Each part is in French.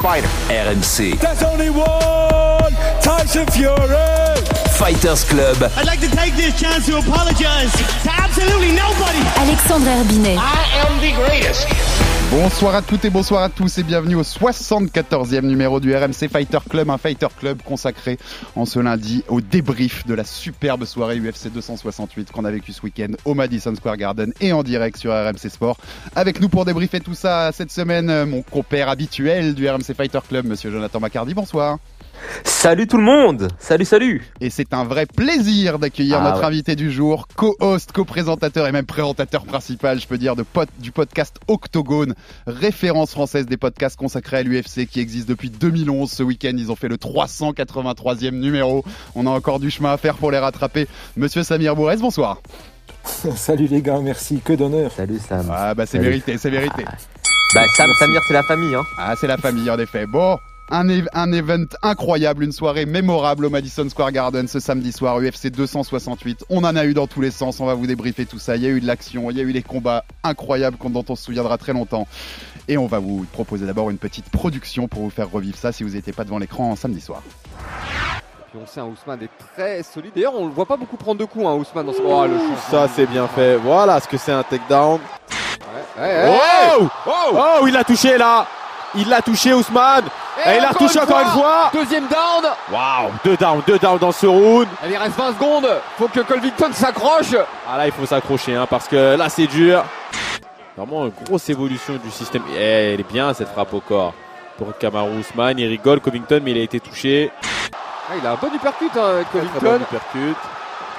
fighter? RMC There's only one Tyson Fury. Fighters Club. I'd like to take this chance to apologize to absolutely nobody. Alexandre Herbinet. I am the greatest. Bonsoir à toutes et bonsoir à tous et bienvenue au 74e numéro du RMC Fighter Club, un Fighter Club consacré en ce lundi au débrief de la superbe soirée UFC 268 qu'on a vécu ce week-end au Madison Square Garden et en direct sur RMC Sport. Avec nous pour débriefer tout ça cette semaine, euh, mon compère habituel du RMC Fighter Club, monsieur Jonathan Macardy, bonsoir. Salut tout le monde Salut, salut Et c'est un vrai plaisir d'accueillir Ah notre ouais. invité du jour, co-host, co-présentateur et même présentateur principal, je peux dire, de du podcast Octogone, référence française des podcasts consacrés à l'UFC qui existe depuis 2011. Ce week-end, ils ont fait le 383e numéro. On a encore du chemin à faire pour les rattraper. Monsieur Samir Bourrez, bonsoir. Salut les gars, merci, que d'honneur. Salut Sam Ah bah c'est mérité, c'est mérité. Bah Sam, Samir c'est la famille hein Ah, c'est la famille, en effet. Bon, un, un event incroyable, une soirée mémorable au Madison Square Garden ce samedi soir, UFC 268. On en a eu dans tous les sens, on va vous débriefer tout ça. Il y a eu de l'action, il y a eu les combats incroyables qu'on- dont on se souviendra très longtemps. Et on va vous proposer d'abord une petite production pour vous faire revivre ça si vous n'étiez pas devant l'écran samedi soir. Puis on sait, un Ousmane est très solide. D'ailleurs, on le voit pas beaucoup prendre de coups, hein, Ousmane. Dans ce... Oh, le. Ça c'est bien fait. Voilà ce que c'est un takedown. Ouais, ouais, ouais. Oh Oh il l'a touché là Il l'a touché Ousmane Et il encore retouché encore une fois Deuxième down. Waouh Deux downs, deux downs dans ce round Il reste 20 secondes. Faut que Colvington s'accroche. Ah là il faut s'accrocher hein, parce que là c'est dur. Vraiment une grosse évolution du système. Eh, elle est bien cette frappe au corps. Pour Kamaru Ousmane, il rigole Covington mais il a été touché. Ah, il a un bon uppercut, hein, Très bon uppercut.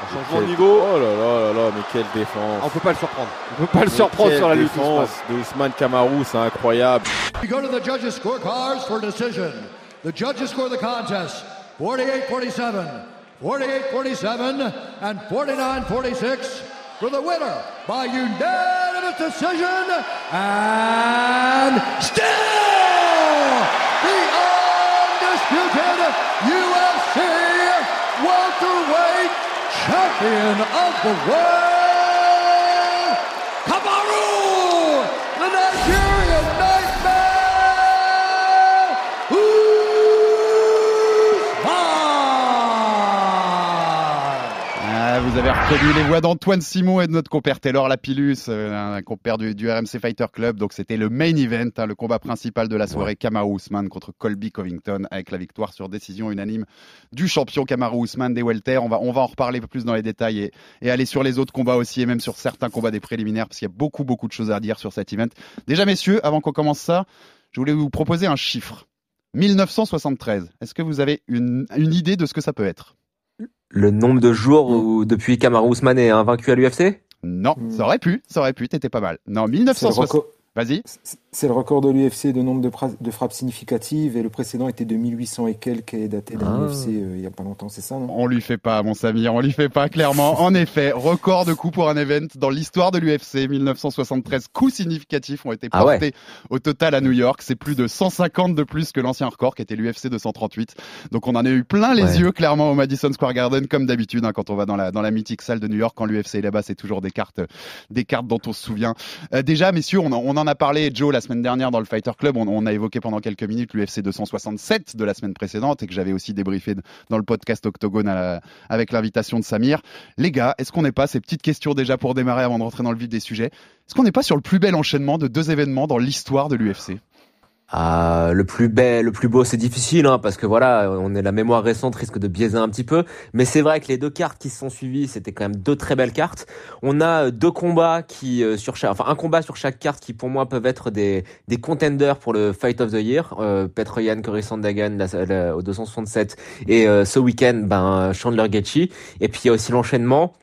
Un changement de niveau. Oh là là là là mais quelle défense. On peut pas le surprendre. On peut pas le Mais surprendre sur la lutte. de Ousmane Kamaru, c'est incroyable. We go to the judges' scorecards for decision. The judges score the contest 48-47, 48-47, and 49-46 for the winner by unanimous decision and still champion of the world, Reconnu les voix d'Antoine Simon et de notre compère Taylor Lapillus, euh, un compère du, du RMC Fighter Club. Donc c'était le main event, hein, le combat principal de la soirée, Kamaru Usman contre Colby Covington, avec la victoire sur décision unanime du champion Kamaru Usman des welter. On va, on va en reparler plus dans les détails et, et aller sur les autres combats aussi et même sur certains combats des préliminaires parce qu'il y a beaucoup beaucoup de choses à dire sur cet event. Déjà messieurs, avant qu'on commence ça, je voulais vous proposer un chiffre. 1973. Est-ce que vous avez une, une idée de ce que ça peut être? Le nombre de jours où depuis Kamaru Ousmane est invaincu à l'UFC Non, ça aurait pu, ça aurait pu, t'étais pas mal. Non, C'est le, 1960. Vas-y. c'est le record de l'UFC de nombre de, frappes significatives et le précédent était de 1800 et quelques et daté d'un Ah. UFC euh, il y a pas longtemps, c'est ça non? On lui fait pas, mon Samir, on lui fait pas, clairement. En effet, record de coups pour un event dans l'histoire de l'UFC. 1973 coups significatifs ont été Ah ouais. portés au total à New York. C'est plus de 150 de plus que l'ancien record qui était l'UFC 238. Donc on en a eu plein les Ouais. yeux, clairement, au Madison Square Garden, comme d'habitude, hein, quand on va dans la, dans la mythique salle de New York, quand l'UFC est là-bas, c'est toujours des cartes, des cartes dont on se souvient. Euh, déjà, messieurs, on, en- on en a parlé, Joe, la semaine dernière dans le Fighter Club. On, on a évoqué pendant quelques minutes l'UFC 267 de la semaine précédente et que j'avais aussi débriefé dans le podcast Octogone la- avec l'invitation de Samir. Les gars, est-ce qu'on n'est pas, ces petites questions déjà pour démarrer avant de rentrer dans le vif des sujets, est-ce qu'on n'est pas sur le plus bel enchaînement de deux événements dans l'histoire de l'UFC Ah, le plus bel, le plus beau, c'est difficile, hein, parce que voilà, on est la mémoire récente risque de biaiser un petit peu. Mais c'est vrai que les deux cartes qui se sont suivies, c'était quand même deux très belles cartes. On a euh, deux combats qui euh, sur chaque, enfin un combat sur chaque carte qui pour moi peuvent être des des contenders pour le Fight of the Year. Euh, Petr Yan, Cory Sandhagen la- la- au 267 et euh, ce week-end, ben Chandler Gaethje. Et puis il y a aussi l'enchaînement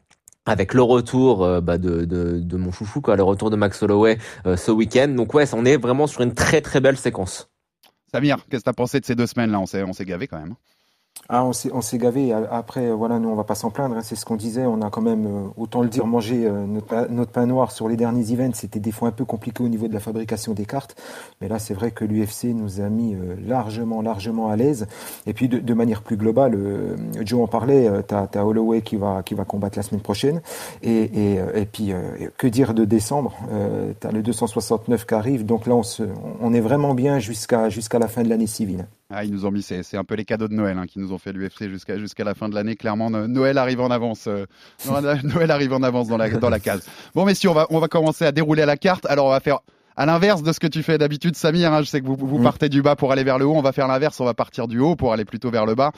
avec le retour euh, bah, de, de, de mon chouchou, quoi, le retour de Max Holloway euh, ce week-end. Donc ouais, on est vraiment sur une très très belle séquence. Samir, qu'est-ce que t'as pensé de ces deux semaines-là On s'est, on s'est gavé quand même. Ah, on s'est, on s'est gavé. Après, voilà, nous, on va pas s'en plaindre. hein. C'est ce qu'on disait. On a quand même, euh, autant le dire, mangé euh, notre, pa- notre pain noir sur les derniers events. C'était des fois un peu compliqué au niveau de la fabrication des cartes. Mais là, c'est vrai que l'UFC nous a mis euh, largement, largement à l'aise. Et puis, de, de manière plus globale, Joe en parlait. T'as, t'as Holloway qui va, qui va combattre la semaine prochaine. Et, et, et puis, que dire de décembre T'as le 269 qui arrive. Donc là, on, se, on est vraiment bien jusqu'à, jusqu'à la fin de l'année civile. Ah, ils nous ont mis, c'est un peu les cadeaux de Noël hein, qui nous ont fait l'UFC jusqu'à jusqu'à la fin de l'année. Clairement, No- Noël arrive en avance. euh, Noël arrive en avance dans la, dans la case. Bon, messieurs, on va, on va commencer à dérouler la carte. Alors, on va faire à l'inverse de ce que tu fais d'habitude, Samir. hein, je sais que vous, vous partez du bas pour aller vers le haut. On va faire l'inverse. On va partir du haut pour aller plutôt vers le bas.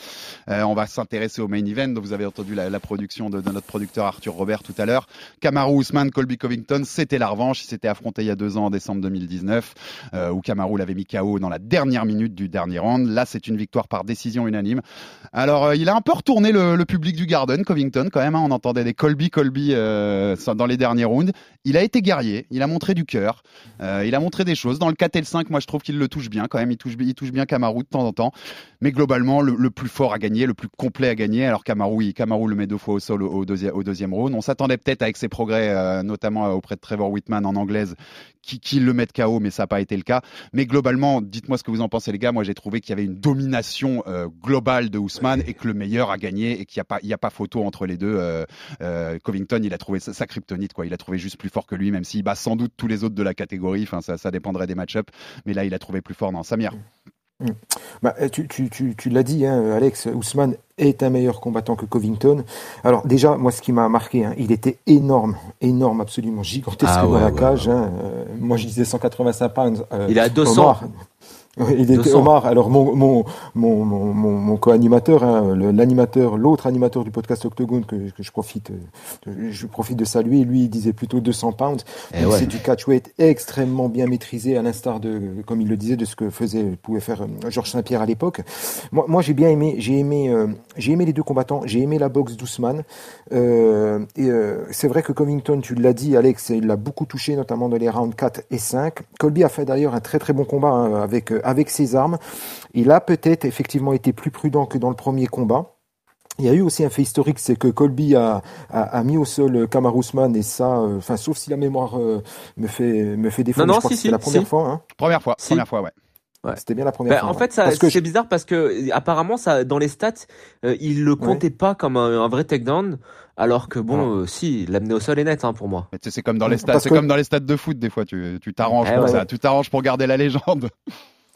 Euh, on va s'intéresser au main event. Vous avez entendu la, la production de, de notre producteur Arthur Robert tout à l'heure. Kamaru Usman, Colby Covington, c'était la revanche. Ils s'étaient affrontés il y a deux ans en décembre 2019, euh, où Kamaru l'avait mis KO dans la dernière minute du dernier round. Là, c'est une victoire par décision unanime. Alors, euh, il a un peu retourné le, le public du Garden, Covington, quand même. hein. on entendait des Colby, Colby dans les derniers rounds. Il a été guerrier, il a montré du cœur, euh, il a montré des choses. Dans le 4 et le 5, moi, je trouve qu'il le touche bien, quand même. Il touche, bien Kamaru de temps en temps. Mais globalement, le, plus fort à gagner, le plus complet à gagner. Alors, Kamaru, le met deux fois au sol au, au deuxième, au deuxième round. On s'attendait peut-être avec ses progrès, euh, notamment euh, auprès de Trevor Whitman en anglaise, qui, le mette KO, mais ça n'a pas été le cas. Mais globalement, dites-moi ce que vous en pensez, les gars. Moi, j'ai trouvé qu'il y avait une domination euh, globale de Ousmane et que le meilleur a gagné et qu'il n'y a, pas- a pas photo entre les deux. Euh, euh, Covington, il a trouvé sa, kryptonite, quoi. Il a trouvé juste plus fort que lui, même s'il bat sans doute tous les autres de la catégorie. Ça dépendrait des match-ups. Mais là, il a trouvé plus fort. Non, Samir. Mm. Bah, tu tu, tu, tu l'as dit, hein, Alex, Ousmane est un meilleur combattant que Covington. Alors déjà, moi, ce qui m'a marqué, hein, il était énorme, énorme, absolument gigantesque Ah dans ouais, la ouais, cage. hein. Euh, moi, je disais 185 pounds. euh, Il est à 200. Omar, Ouais, Il était 200. Omar, alors mon, mon, mon, mon, co-animateur, hein, l'animateur, l'autre animateur du podcast Octogone que, que je profite, euh, de- je profite de saluer, lui il disait plutôt 200 pounds. Eh ouais. C'est du catchweight extrêmement bien maîtrisé, à l'instar de, comme il le disait, de ce que faisait, pouvait faire euh, Georges Saint-Pierre à l'époque. Moi, moi j'ai bien aimé, j'ai aimé, euh, j'ai aimé les deux combattants, j'ai aimé la boxe d'Ousmane. Euh, et euh, c'est vrai que Covington, tu l'as dit, Alex, il l'a beaucoup touché, notamment dans les rounds 4 et 5. Colby a fait d'ailleurs un très très bon combat hein, avec avec ses armes. Il a peut-être effectivement été plus prudent que dans le premier combat. Il y a eu aussi un fait historique, c'est que Colby a, a, a mis au sol Kamaru Usman et ça, euh, enfin sauf si la mémoire euh, me fait me fait défaut, Non, non, je crois si, que si, la première si. fois. Hein. Première fois. Si. Première fois, ouais. Ouais. C'était bien la première Bah, fois. en ouais. fait, c'est bizarre parce que euh, apparemment, ça, dans les stats, euh, il le comptait pas comme un, un vrai takedown, alors que bon, euh, si, l'amener au sol est net hein, pour moi. C'est comme dans les stades, c'est que- comme dans les stades de foot des fois. Tu tu t'arranges Eh pour ouais. ça. Tu t'arranges pour garder la légende.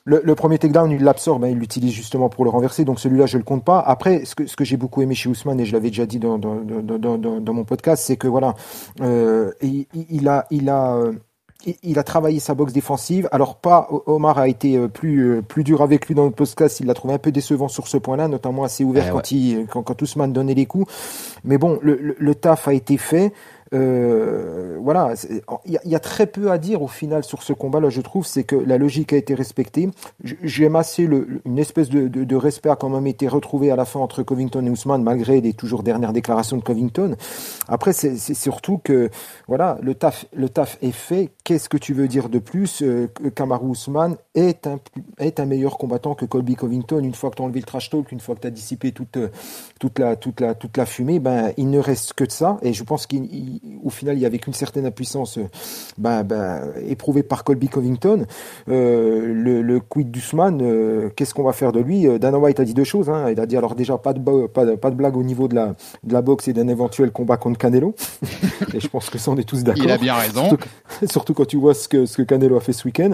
Le, le premier takedown, il l'absorbe, hein, il l'utilise justement pour le renverser, donc celui-là, je le compte pas. Après, ce que, ce que j'ai beaucoup aimé chez Ousmane, et je l'avais déjà dit dans, dans, dans, dans, mon podcast, c'est que voilà, euh, il, il- a, il a, euh, il- a travaillé sa boxe défensive. Alors pas, Omar a été euh, plus euh, plus dur avec lui dans le podcast. Il l'a trouvé un peu décevant sur ce point-là, notamment assez ouvert Eh quand ouais. il quand, quand Ousmane donnait les coups. Mais bon, le, le, le taf a été fait. Euh, voilà, il y, y a très peu à dire au final sur ce combat-là, je trouve, c'est que la logique a été respectée. J'aime assez le, une espèce de, de, de respect a quand même été retrouvé à la fin entre Covington et Ousmane, malgré les toujours dernières déclarations de Covington. Après, c'est surtout que voilà, le taf, le taf est fait. Qu'est-ce que tu veux dire de plus? Euh, Kamaru Ousmane est un, est un meilleur combattant que Colby Covington. Une fois que tu as enlevé le trash talk, une fois que tu as dissipé toute, toute, la, toute, la, toute la fumée, ben, il ne reste que de ça. Et je pense qu'au final, il y avait qu'une certaine impuissance euh, ben, ben, éprouvée par Colby Covington. Euh, le, le quid d'Ousmane, euh, qu'est-ce qu'on va faire de lui? Euh, Dana White a dit deux choses. Hein. Il a dit alors déjà pas de, pas de, pas de blague au niveau de la, de la boxe et d'un éventuel combat contre Canelo. et je pense que ça, on est tous d'accord. Il a bien raison. Surtout quand tu vois ce que, ce que Canelo a fait ce week-end.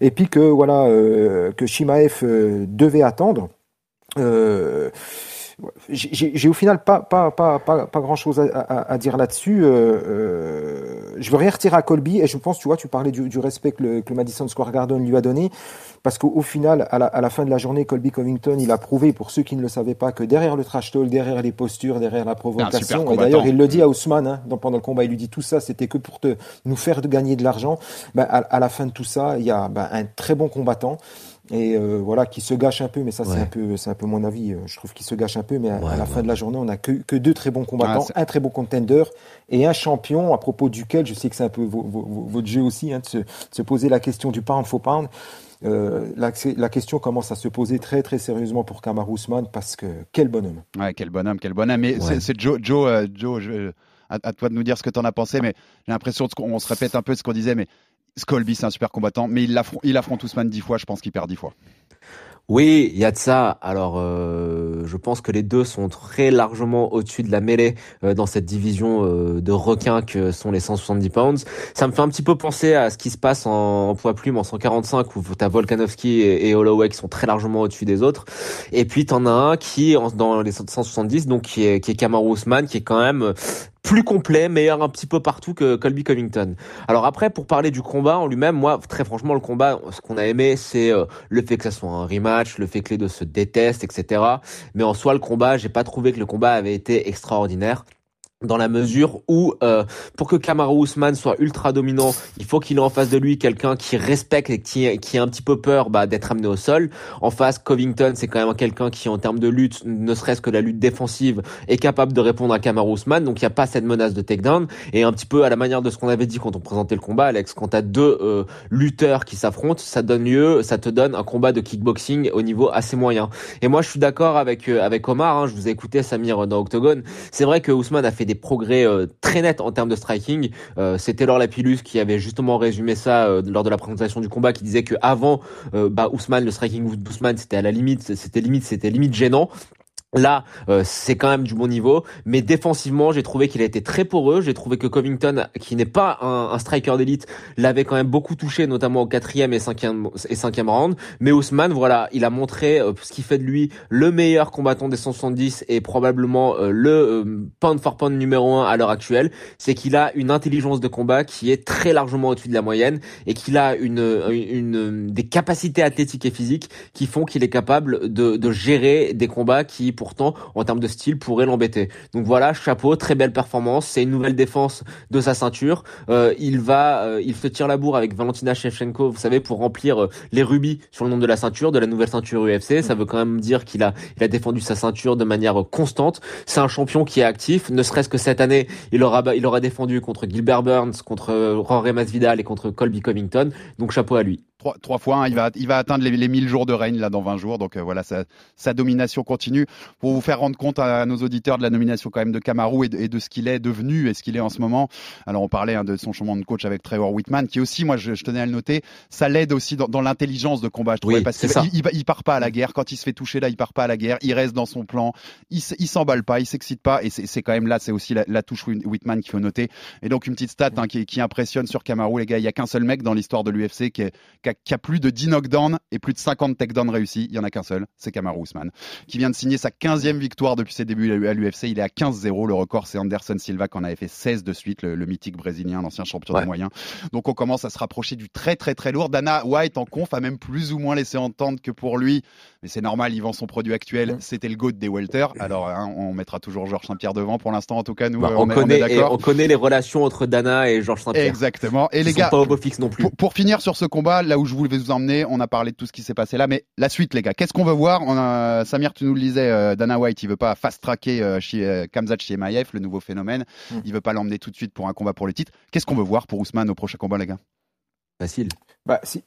Et puis que voilà euh, que Shimaev euh, devait attendre. Euh, j'ai au final pas pas pas pas, pas grand chose à, à, à dire là-dessus. Euh, euh, je veux rien retirer à Colby et je pense, tu vois, tu parlais du, du respect que le, que le Madison Square Garden lui a donné, parce qu'au au final, à la, à la fin de la journée, Colby Covington, il a prouvé pour ceux qui ne le savaient pas que derrière le trash talk, derrière les postures, derrière la provocation, et d'ailleurs il le dit à Ousmane hein, dans- pendant le combat, il lui dit tout ça, c'était que pour te nous faire de gagner de l'argent. Ben, à, à la fin de tout ça, il y a ben, un très bon combattant. Et euh, voilà qui se gâche un peu mais ça c'est un peu c'est un peu mon avis euh, je trouve qu'il se gâche un peu mais à, la fin de la journée on a que, que deux très bons combattants un très bon contender et un champion à propos duquel je sais que c'est un peu votre jeu aussi hein, de, se, de, se, poser la question du pound for pound euh, la, la, question commence à se poser très très sérieusement pour Kamar Ousmane parce que quel bonhomme. Ouais, quel bonhomme, quel bonhomme. Mais c'est Joe, Joe, euh, Joe je, à, à, toi de nous dire ce que tu en as pensé, mais j'ai l'impression qu'on se répète un peu ce qu'on disait, mais Scolby, c'est un super combattant, mais il affronte, il affronte Ousmane dix fois, je pense qu'il perd dix fois. Oui, il y a de ça. Alors, euh, je pense que les deux sont très largement au-dessus de la mêlée euh, dans cette division euh, de requins que sont les 170 pounds. Ça me fait un petit peu penser à ce qui se passe en, poids plume en 145 où t'as Volkanovski et, et, Holloway qui sont très largement au-dessus des autres. Et puis t'en as un qui dans les 170 donc qui est qui est Kamaru Usman qui est quand même plus complet, meilleur un petit peu partout que Colby Covington. Alors après, pour parler du combat en lui-même, moi, très franchement, le combat, ce qu'on a aimé, c'est euh, le fait que ça soit un rematch, le fait que les deux se détestent, etc. Mais en soi, le combat, j'ai pas trouvé que le combat avait été extraordinaire dans la mesure où euh, pour que Kamaru Usman soit ultra dominant, il faut qu'il ait en face de lui quelqu'un qui respecte et qui, qui a un petit peu peur bah, d'être amené au sol. En face, Covington, c'est quand même quelqu'un qui, en termes de lutte, ne serait-ce que la lutte défensive, est capable de répondre à Kamaru Usman. Donc il n'y a pas cette menace de takedown. Et un petit peu à la manière de ce qu'on avait dit quand on présentait le combat, Alex, quand tu as deux euh, lutteurs qui s'affrontent, ça donne lieu, ça te donne un combat de kickboxing au niveau assez moyen. Et moi, je suis d'accord avec euh, avec Omar. Hein, je vous ai écouté Samir dans Octogone. C'est vrai que Usman a fait des progrès euh, très nets en termes de striking. Euh, C'était Laure Lapillus qui avait justement résumé ça euh, lors de la présentation du combat, qui disait que avant, bah, Ousmane, le striking d'Ousmane, c'était à la limite, c'était limite, c'était limite gênant. Là, euh, c'est quand même du bon niveau, mais défensivement, j'ai trouvé qu'il a été très poreux. J'ai trouvé que Covington, qui n'est pas un, striker d'élite, l'avait quand même beaucoup touché, notamment au quatrième et cinquième et cinquième round. Mais Ousmane, voilà, il a montré euh, ce qui fait de lui le meilleur combattant des 170 et probablement euh, le pound for pound numéro un à l'heure actuelle. C'est qu'il a une intelligence de combat qui est très largement au-dessus de la moyenne et qu'il a une, une, des capacités athlétiques et physiques qui font qu'il est capable de, de gérer des combats qui pour pourtant, en termes de style, pourrait l'embêter. Donc voilà, chapeau, très belle performance. C'est une nouvelle défense de sa ceinture. Euh, il va, euh, il se tire la bourre avec Valentina Shevchenko, vous savez, pour remplir euh, les rubis sur le nom de la ceinture, de la nouvelle ceinture UFC. Ça veut quand même dire qu'il a, il a défendu sa ceinture de manière constante. C'est un champion qui est actif. Ne serait-ce que cette année, il aura, il aura défendu contre Gilbert Burns, contre Rory Masvidal et contre Colby Covington. Donc chapeau à lui trois, fois. Hein. il, va, il va atteindre les, les 1000 jours de règne là dans 20 jours. Donc euh, voilà, sa, sa, domination continue. Pour vous faire rendre compte à, nos auditeurs de la nomination quand même de Kamaru et de, et de ce qu'il est devenu et ce qu'il est en ce moment. Alors on parlait hein, de son changement de coach avec Trevor Whitman, qui aussi, moi je, je tenais à le noter, ça l'aide aussi dans, dans l'intelligence de combat. Je trouvais parce qu'il il, il, part pas à la guerre. Quand il se fait toucher là, il part pas à la guerre. Il reste dans son plan. Il, il s'emballe pas, il s'excite pas. Et c'est quand même là, c'est aussi la, la, touche Whitman qu'il faut noter. Et donc une petite stat hein, qui, qui, impressionne sur Kamaru, les gars. Il y a qu'un seul mec dans l'histoire de l'UFC qui, qui, qui, a plus de 10 knockdowns et plus de 50 takedowns réussis. Il y en a qu'un seul, c'est Kamaru Usman, qui vient de signer sa 15e victoire depuis ses débuts à l'UFC. Il est à 15-0. Le record, c'est Anderson Silva qui en avait fait 16 de suite, le, le mythique brésilien, l'ancien champion ouais. des moyens. Donc on commence à se rapprocher du très très très lourd. Dana White en conf a même plus ou moins laissé entendre que pour lui, mais c'est normal, il vend son produit actuel, c'était le GOAT des welter. Alors hein, on mettra toujours Georges Saint-Pierre devant pour l'instant en tout cas nous bah, on, on, connaît, on, est on, connaît les relations entre Dana et Georges Saint-Pierre. Exactement. Et les gars, pas au beau fixe non plus. Pour, pour, finir sur ce combat, là où je voulais vous emmener, on a parlé de tout ce qui s'est passé là, mais la suite les gars, qu'est-ce qu'on veut voir? On a, Samir, tu nous le disais, euh, Dana White, il veut pas fast-tracker euh, euh, Kamzat Chiemaev, le nouveau phénomène. Mm. Il veut pas l'emmener tout de suite pour un combat pour le titre. Qu'est-ce qu'on veut voir pour Ousmane au prochain combat les gars? Facile. Bah, si,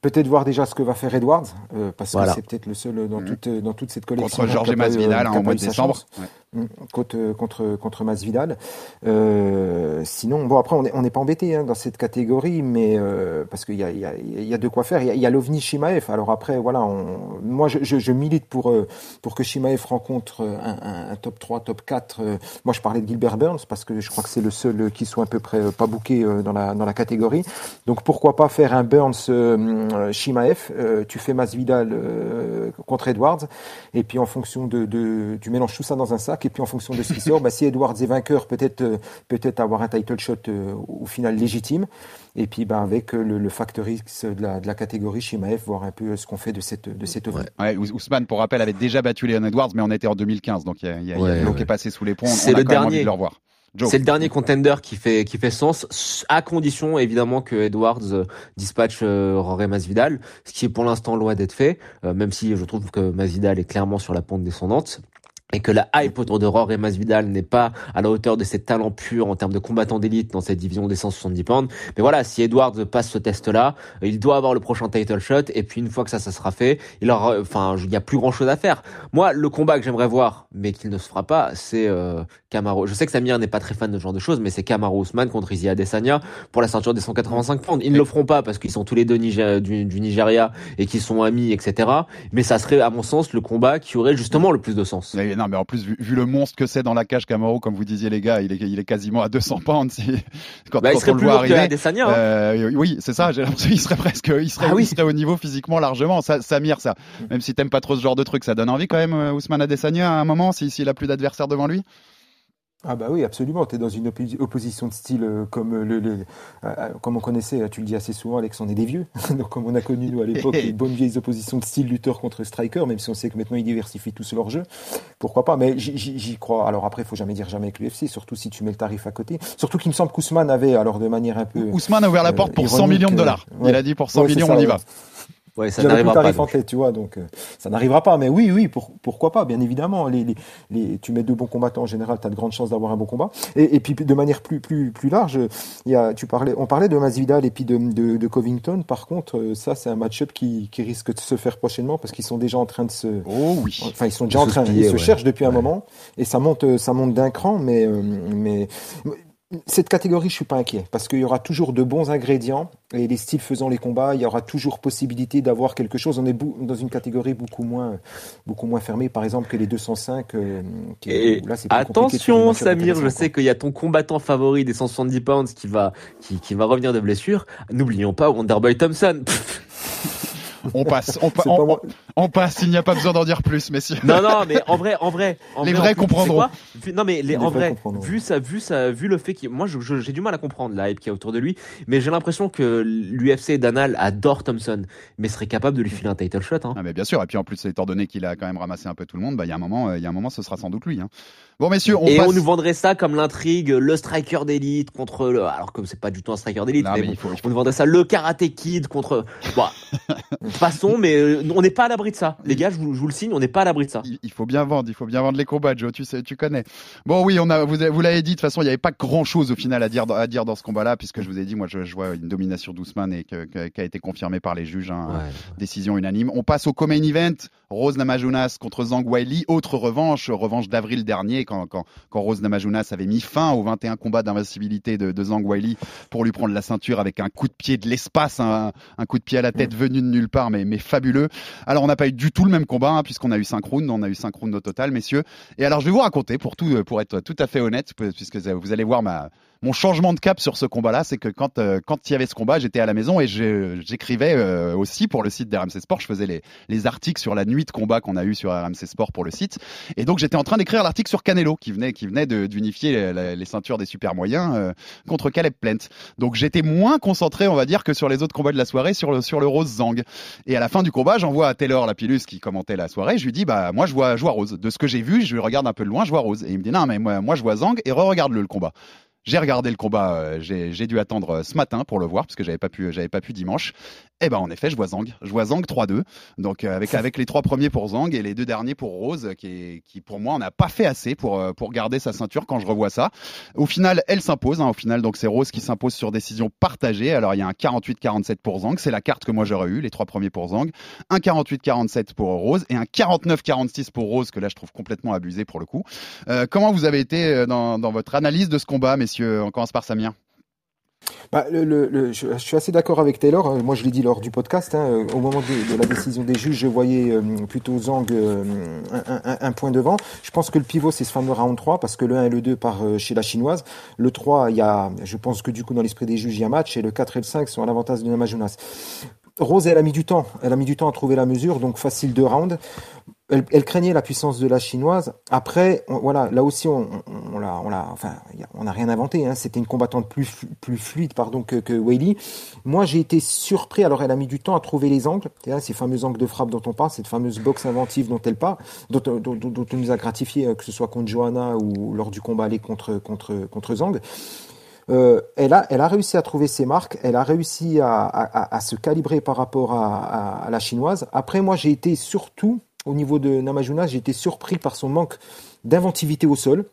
peut-être voir déjà ce que va faire Edwards, euh, parce voilà. que c'est peut-être le seul dans, mmh. toute, dans toute cette collection. Contre Georges Masvidal hein, en mois de décembre. Ouais. Contre, contre, contre Masvidal. Euh, sinon, bon, après, on n'est pas embêté hein, dans cette catégorie, mais euh, parce qu'il y a, y, y a de quoi faire. Il y a, l'OVNI Shimaev. Alors après, voilà, moi, je, milite pour, euh, pour que Shimaev rencontre un, top 3, top 4. moi, je parlais de Gilbert Burns, parce que je crois que c'est le seul qui soit à peu près pas bouqué dans la, dans la catégorie. Donc, pourquoi pas faire un Burns euh, Shimaev, euh, tu fais Masvidal euh, contre Edwards, et puis en fonction de, de, tu mélanges tout ça dans un sac, et puis en fonction de ce qui sort, bah, si Edwards est vainqueur, peut-être peut-être avoir un title shot au final légitime, et puis bah, avec le, le facteur X de la, de la catégorie Shimaev, voir un peu ce qu'on fait de cette de cette ouais. ouais. Ousmane, pour rappel, avait déjà battu Leon Edwards, mais on était en 2015, donc il y a, y a, ouais, y a ouais. qui est passé sous les ponts. C'est le dernier. de le revoir. C'est le dernier contender qui fait qui fait sens, à condition évidemment que Edwards euh, dispatche euh, Rory Masvidal, ce qui est pour l'instant loin d'être fait, euh, même si je trouve que Masvidal est clairement sur la pente descendante et que la hype autour de Rory Masvidal n'est pas à la hauteur de ses talents purs en termes de combattants d'élite dans cette division des 170 pounds. Mais voilà, si Edwards passe ce test-là, il doit avoir le prochain title shot et puis une fois que ça, ça sera fait, il aura, enfin, il y a plus grand chose à faire. Moi, le combat que j'aimerais voir, mais qu'il ne se fera pas, c'est euh, Camaro. Je sais que Samir n'est pas très fan de ce genre de choses, mais c'est Camaro Ousmane contre Izzy Adesanya pour la ceinture des 185 pounds. Ils ne le feront pas parce qu'ils sont tous les deux du, du Nigeria et qu'ils sont amis, etc. Mais ça serait, à mon sens, le combat qui aurait justement le plus de sens non, mais en plus, vu, le monstre que c'est dans la cage Camaro, comme vous disiez les gars, il est, il est quasiment à 200 pounds. Si, quand, bah, il serait on le voit arriver. Hein. Euh, oui, c'est ça. J'ai l'impression qu'il serait presque, il serait, ah oui. il serait au niveau physiquement largement. Ça, Samir, ça. Même si t'aimes pas trop ce genre de truc, ça donne envie quand même, euh, Ousmane Adesanya à un moment, s'il si, a plus d'adversaires devant lui. Ah bah oui, absolument. Tu es dans une opposition de style euh, comme euh, le, le euh, comme on connaissait, tu le dis assez souvent, Alex, on est des vieux. Donc comme on a connu nous à l'époque les bonnes vieilles oppositions de style lutteur contre striker, même si on sait que maintenant ils diversifient tous leur jeu. Pourquoi pas? Mais j'y crois. Alors après, il faut jamais dire jamais avec l'UFC, surtout si tu mets le tarif à côté. Surtout qu'il me semble qu'Ousmane avait, alors de manière un peu. Ousmane a ouvert la porte pour 100 millions de dollars. Il a dit pour 100 millions, on y va. Ouais, ça n'arrivera pas. En tête, tu vois, donc euh, ça n'arrivera pas. Mais oui, oui, pour, pourquoi pas Bien évidemment, les, les, les, tu mets deux bons combattants en général, tu as de grandes chances d'avoir un bon combat. Et, et, puis de manière plus plus plus large, il y a, tu parlais, on parlait de Masvidal et puis de, de, de Covington. Par contre, euh, ça c'est un match-up qui, qui risque de se faire prochainement parce qu'ils sont déjà en train de se. Oh oui. Enfin, ils sont déjà en train. ils se cherchent depuis un moment et ça monte ça monte d'un cran, mais euh, mais cette catégorie, je suis pas inquiet parce qu'il y aura toujours de bons ingrédients et les styles faisant les combats, il y aura toujours possibilité d'avoir quelque chose. On est dans une catégorie beaucoup moins, beaucoup moins fermée, par exemple, que les 205. Euh, qui et là, attention, Samir, je sais qu'il y a ton combattant favori des 170 pounds qui va, qui, qui va revenir de blessure. N'oublions pas Wonderboy Thompson. on passe, on, on, passe. Il n'y a pas besoin d'en dire plus, messieurs. Non, non, mais en vrai, en vrai, les vrais comprendront. non, mais les, en vrai, vu ça, vu ça, vu le fait qu'il, moi, j'ai du mal à comprendre la hype qui est autour de lui, mais j'ai l'impression que l'UFC Danal adore Thompson, mais serait capable de lui filer un title shot. Hein. Ah, mais bien sûr. Et puis en plus, étant donné qu'il a quand même ramassé un peu tout le monde, bah, il y a un moment, il y a un moment, ce sera sans doute lui. Hein. Bon, messieurs, on et on nous vendrait ça comme l'intrigue, le striker d'élite contre le, alors que c'est pas du tout un striker d'élite, mais, bon, on nous vendrait ça le karaté kid contre, bah, façon, mais euh, on n'est pas à l'abri de ça. Les gars, je vous, le signe, on n'est pas à l'abri de ça. Il, faut bien vendre, il faut bien vendre les combats, Joe. Tu sais, tu connais. Bon, oui, on a, vous, vous l'avez dit. De toute façon, il n'y avait pas grand chose au final à dire, à dire dans ce combat-là, puisque je vous ai dit, moi, je, vois une domination d'Ousmane et qui a été confirmée par les juges, hein, décision unanime. On passe au co-main event. Rose Namajunas contre Zhang Weili. Autre revanche, revanche d'avril dernier, quand, quand, quand Rose Namajunas avait mis fin aux 21 combats d'invincibilité de, de Zhang Weili pour lui prendre la ceinture avec un coup de pied de l'espace, un, coup de pied à la tête venu de nulle part, mais, mais fabuleux. Alors on n'a pas eu du tout le même combat, hein, puisqu'on a eu 5 rounds, on a eu 5 rounds au total, messieurs. Et alors je vais vous raconter, pour, tout, pour être tout à fait honnête, puisque vous allez voir ma, mon changement de cap sur ce combat-là, c'est que quand euh, quand il y avait ce combat, j'étais à la maison et j'écrivais euh, aussi pour le site d'RMC Sport. Je faisais les, les articles sur la nuit de combat qu'on a eu sur RMC Sport pour le site. Et donc j'étais en train d'écrire l'article sur Canelo qui venait qui d'unifier les, ceintures des super moyens euh, contre Caleb Plant. Donc j'étais moins concentré, on va dire, que sur les autres combats de la soirée sur le Rose Zang. Et à la fin du combat, j'envoie à Taylor Lapillus qui commentait la soirée. Je lui dis bah moi je vois je vois Rose. De ce que j'ai vu, je regarde un peu de loin, je vois Rose. Et il me dit non mais moi moi je vois Zang et re-regarde le, le combat. J'ai regardé le combat, euh, j'ai dû attendre euh, ce matin pour le voir parce que j'avais pas pu, j'avais pas pu dimanche. Eh ben en effet, je vois Zang, je vois Zang 3-2. Donc euh, avec avec les trois premiers pour Zang et les deux derniers pour Rose, qui qui pour moi on n'a pas fait assez pour pour garder sa ceinture quand je revois ça. Au final, elle s'impose. Hein, au final, donc c'est Rose qui s'impose sur décision partagée. Alors il y a un 48-47 pour Zang, c'est la carte que moi j'aurais eu, les trois premiers pour Zang. Un 48-47 pour Rose et un 49-46 pour Rose que là je trouve complètement abusé pour le coup. comment vous avez été dans, dans votre analyse de ce combat, messieurs? On commence par Samir. Bah, le, je, suis assez d'accord avec Taylor. Euh, moi, je l'ai dit lors du podcast. Hein, euh, au moment de, la décision des juges, je voyais euh, plutôt Zang un, point devant. Je pense que le pivot, c'est ce fameux round 3, parce que le 1 et le 2 par chez la chinoise. Le 3, il y a, je pense que du coup, dans l'esprit des juges, il y a un match. Et le 4 et le 5 sont à l'avantage de Namajunas. Rose, elle a mis du temps. Elle a mis du temps à trouver la mesure, donc facile de round elle, elle, craignait la puissance de la chinoise. Après, on, voilà, là aussi, on, on, on l'a, on l'a, enfin, on n'a rien inventé. Hein. C'était une combattante plus plus fluide, pardon, que, que Weili. Moi, j'ai été surpris. Alors, elle a mis du temps à trouver les angles, ces fameux angles de frappe dont on parle, cette fameuse boxe inventive dont elle parle, dont, dont, dont, dont on nous a gratifié, euh, que ce soit contre Johanna ou lors du combat aller contre contre contre Zhang. Euh, elle, a, elle a réussi à trouver ses marques, elle a réussi à, à, à se calibrer par rapport à, à la chinoise. Après, moi, j'ai été surtout au niveau de Namajuna, j'ai été surpris par son manque d'inventivité au sol.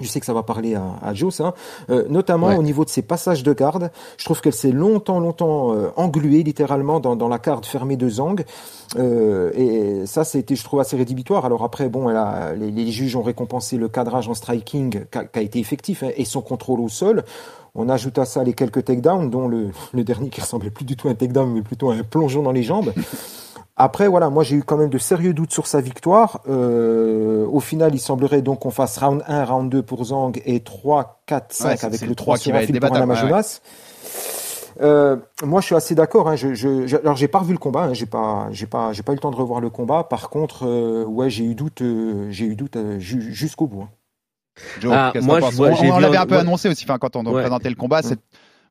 Je sais que ça va parler à, à Joe, ça. Euh, notamment ouais. au niveau de ses passages de garde. Je trouve qu'elle s'est longtemps, longtemps euh, engluée littéralement dans, dans, la garde fermée de Zhang. Euh, et ça, c'était, je trouve, assez rédhibitoire. Alors après, bon, elle a, les, les, juges ont récompensé le cadrage en striking qui a, qui a été effectif hein, et son contrôle au sol. On ajoute à ça les quelques takedowns, dont le, le dernier qui ressemblait plus du tout à un takedown, mais plutôt à un plongeon dans les jambes. Après, voilà, moi j'ai eu quand même de sérieux doutes sur sa victoire. Euh, au final, il semblerait donc qu'on fasse round 1, round 2 pour Zhang et 3, 4, 5 ouais, avec le 3 qui va être pour. Ouais. Euh, moi, je suis assez d'accord. Hein, je, je, je, alors, j'ai pas revu le combat. Hein, j'ai pas, j'ai pas, j'ai pas eu le temps de revoir le combat. Par contre, euh, ouais, j'ai eu doute, euh, j'ai eu doute jusqu'au bout. Hein. Joe, ah, moi, je vois, on, on l'avait un peu annoncé aussi. Enfin, quand on ouais. présentait le combat, c'est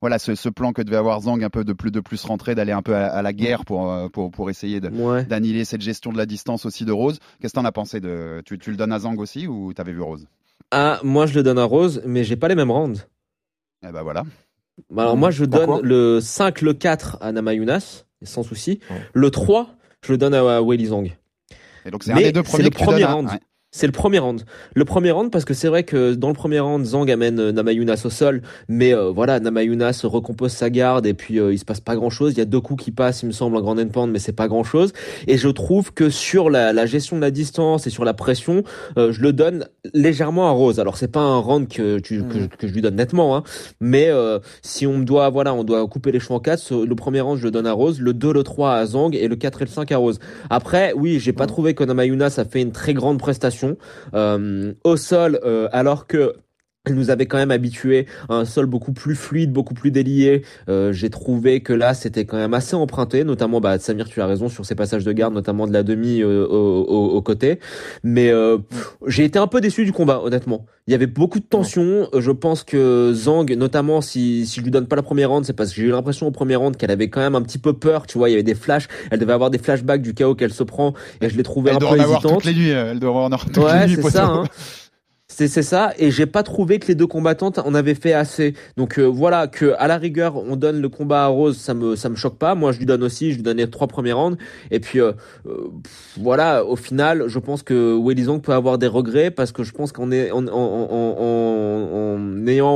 voilà ce, ce, plan que devait avoir Zhang un peu de plus de plus rentrer d'aller un peu à, à, la guerre pour pour pour essayer d'annihiler ouais. cette gestion de la distance aussi de Rose qu'est-ce que t'en as pensé de tu, tu le donnes à Zhang aussi ou t'avais vu Rose? Ah moi je le donne à Rose mais j'ai pas les mêmes rounds eh ben voilà alors moi je donne le 5 le 4 à Namayunas sans souci ouais. le 3 je le donne à Weili Zhang et donc c'est un des deux premiers le premier round ouais. C'est le premier round. Le premier round parce que c'est vrai que dans le premier round, Zhang amène euh, Namayunas au sol, mais euh, voilà, Namayunas recompose sa garde et puis euh, il se passe pas grand chose. Il y a deux coups qui passent, il me semble, en grande endpoint, mais c'est pas grand chose. Et je trouve que sur la, la, gestion de la distance et sur la pression, euh, je le donne légèrement à Rose. Alors c'est pas un round que, tu, mmh. que, que, je lui donne nettement, hein, mais si on doit, voilà, on doit couper les cheveux en quatre, le premier round je le donne à Rose, le 2, le 3 à Zhang et le 4 et le 5 à Rose. Après, oui, j'ai pas mmh. trouvé que Namayunas a fait une très grande prestation euh, au sol, euh, alors que elle nous avait quand même habitué à un sol beaucoup plus fluide, beaucoup plus délié. Euh, J'ai trouvé que là, c'était quand même assez emprunté, notamment, bah, Samir, tu as raison sur ces passages de garde, notamment de la demi euh, au, au, au, côté. Mais euh, j'ai été un peu déçu du combat, honnêtement. Il y avait beaucoup de tension. Je pense que Zhang, notamment, si, si je lui donne pas la première round, c'est parce que j'ai eu l'impression au premier round qu'elle avait quand même un petit peu peur. Tu vois, il y avait des flashs. Elle devait avoir des flashbacks du chaos qu'elle se prend, et je l'ai trouvé elle un peu en hésitante. Avoir toutes les nuits. Elle doit en avoir toutes ouais, les nuits. c'est ça. Hein. C'est ça, et j'ai pas trouvé que les deux combattantes en avaient fait assez. Donc euh, voilà, que à la rigueur on donne le combat à Rose, ça me ça me choque pas. Moi je lui donne aussi, je lui donne les trois premiers rounds. Et puis euh, euh, voilà, au final, je pense que Weili peut avoir des regrets parce que je pense qu'en ayant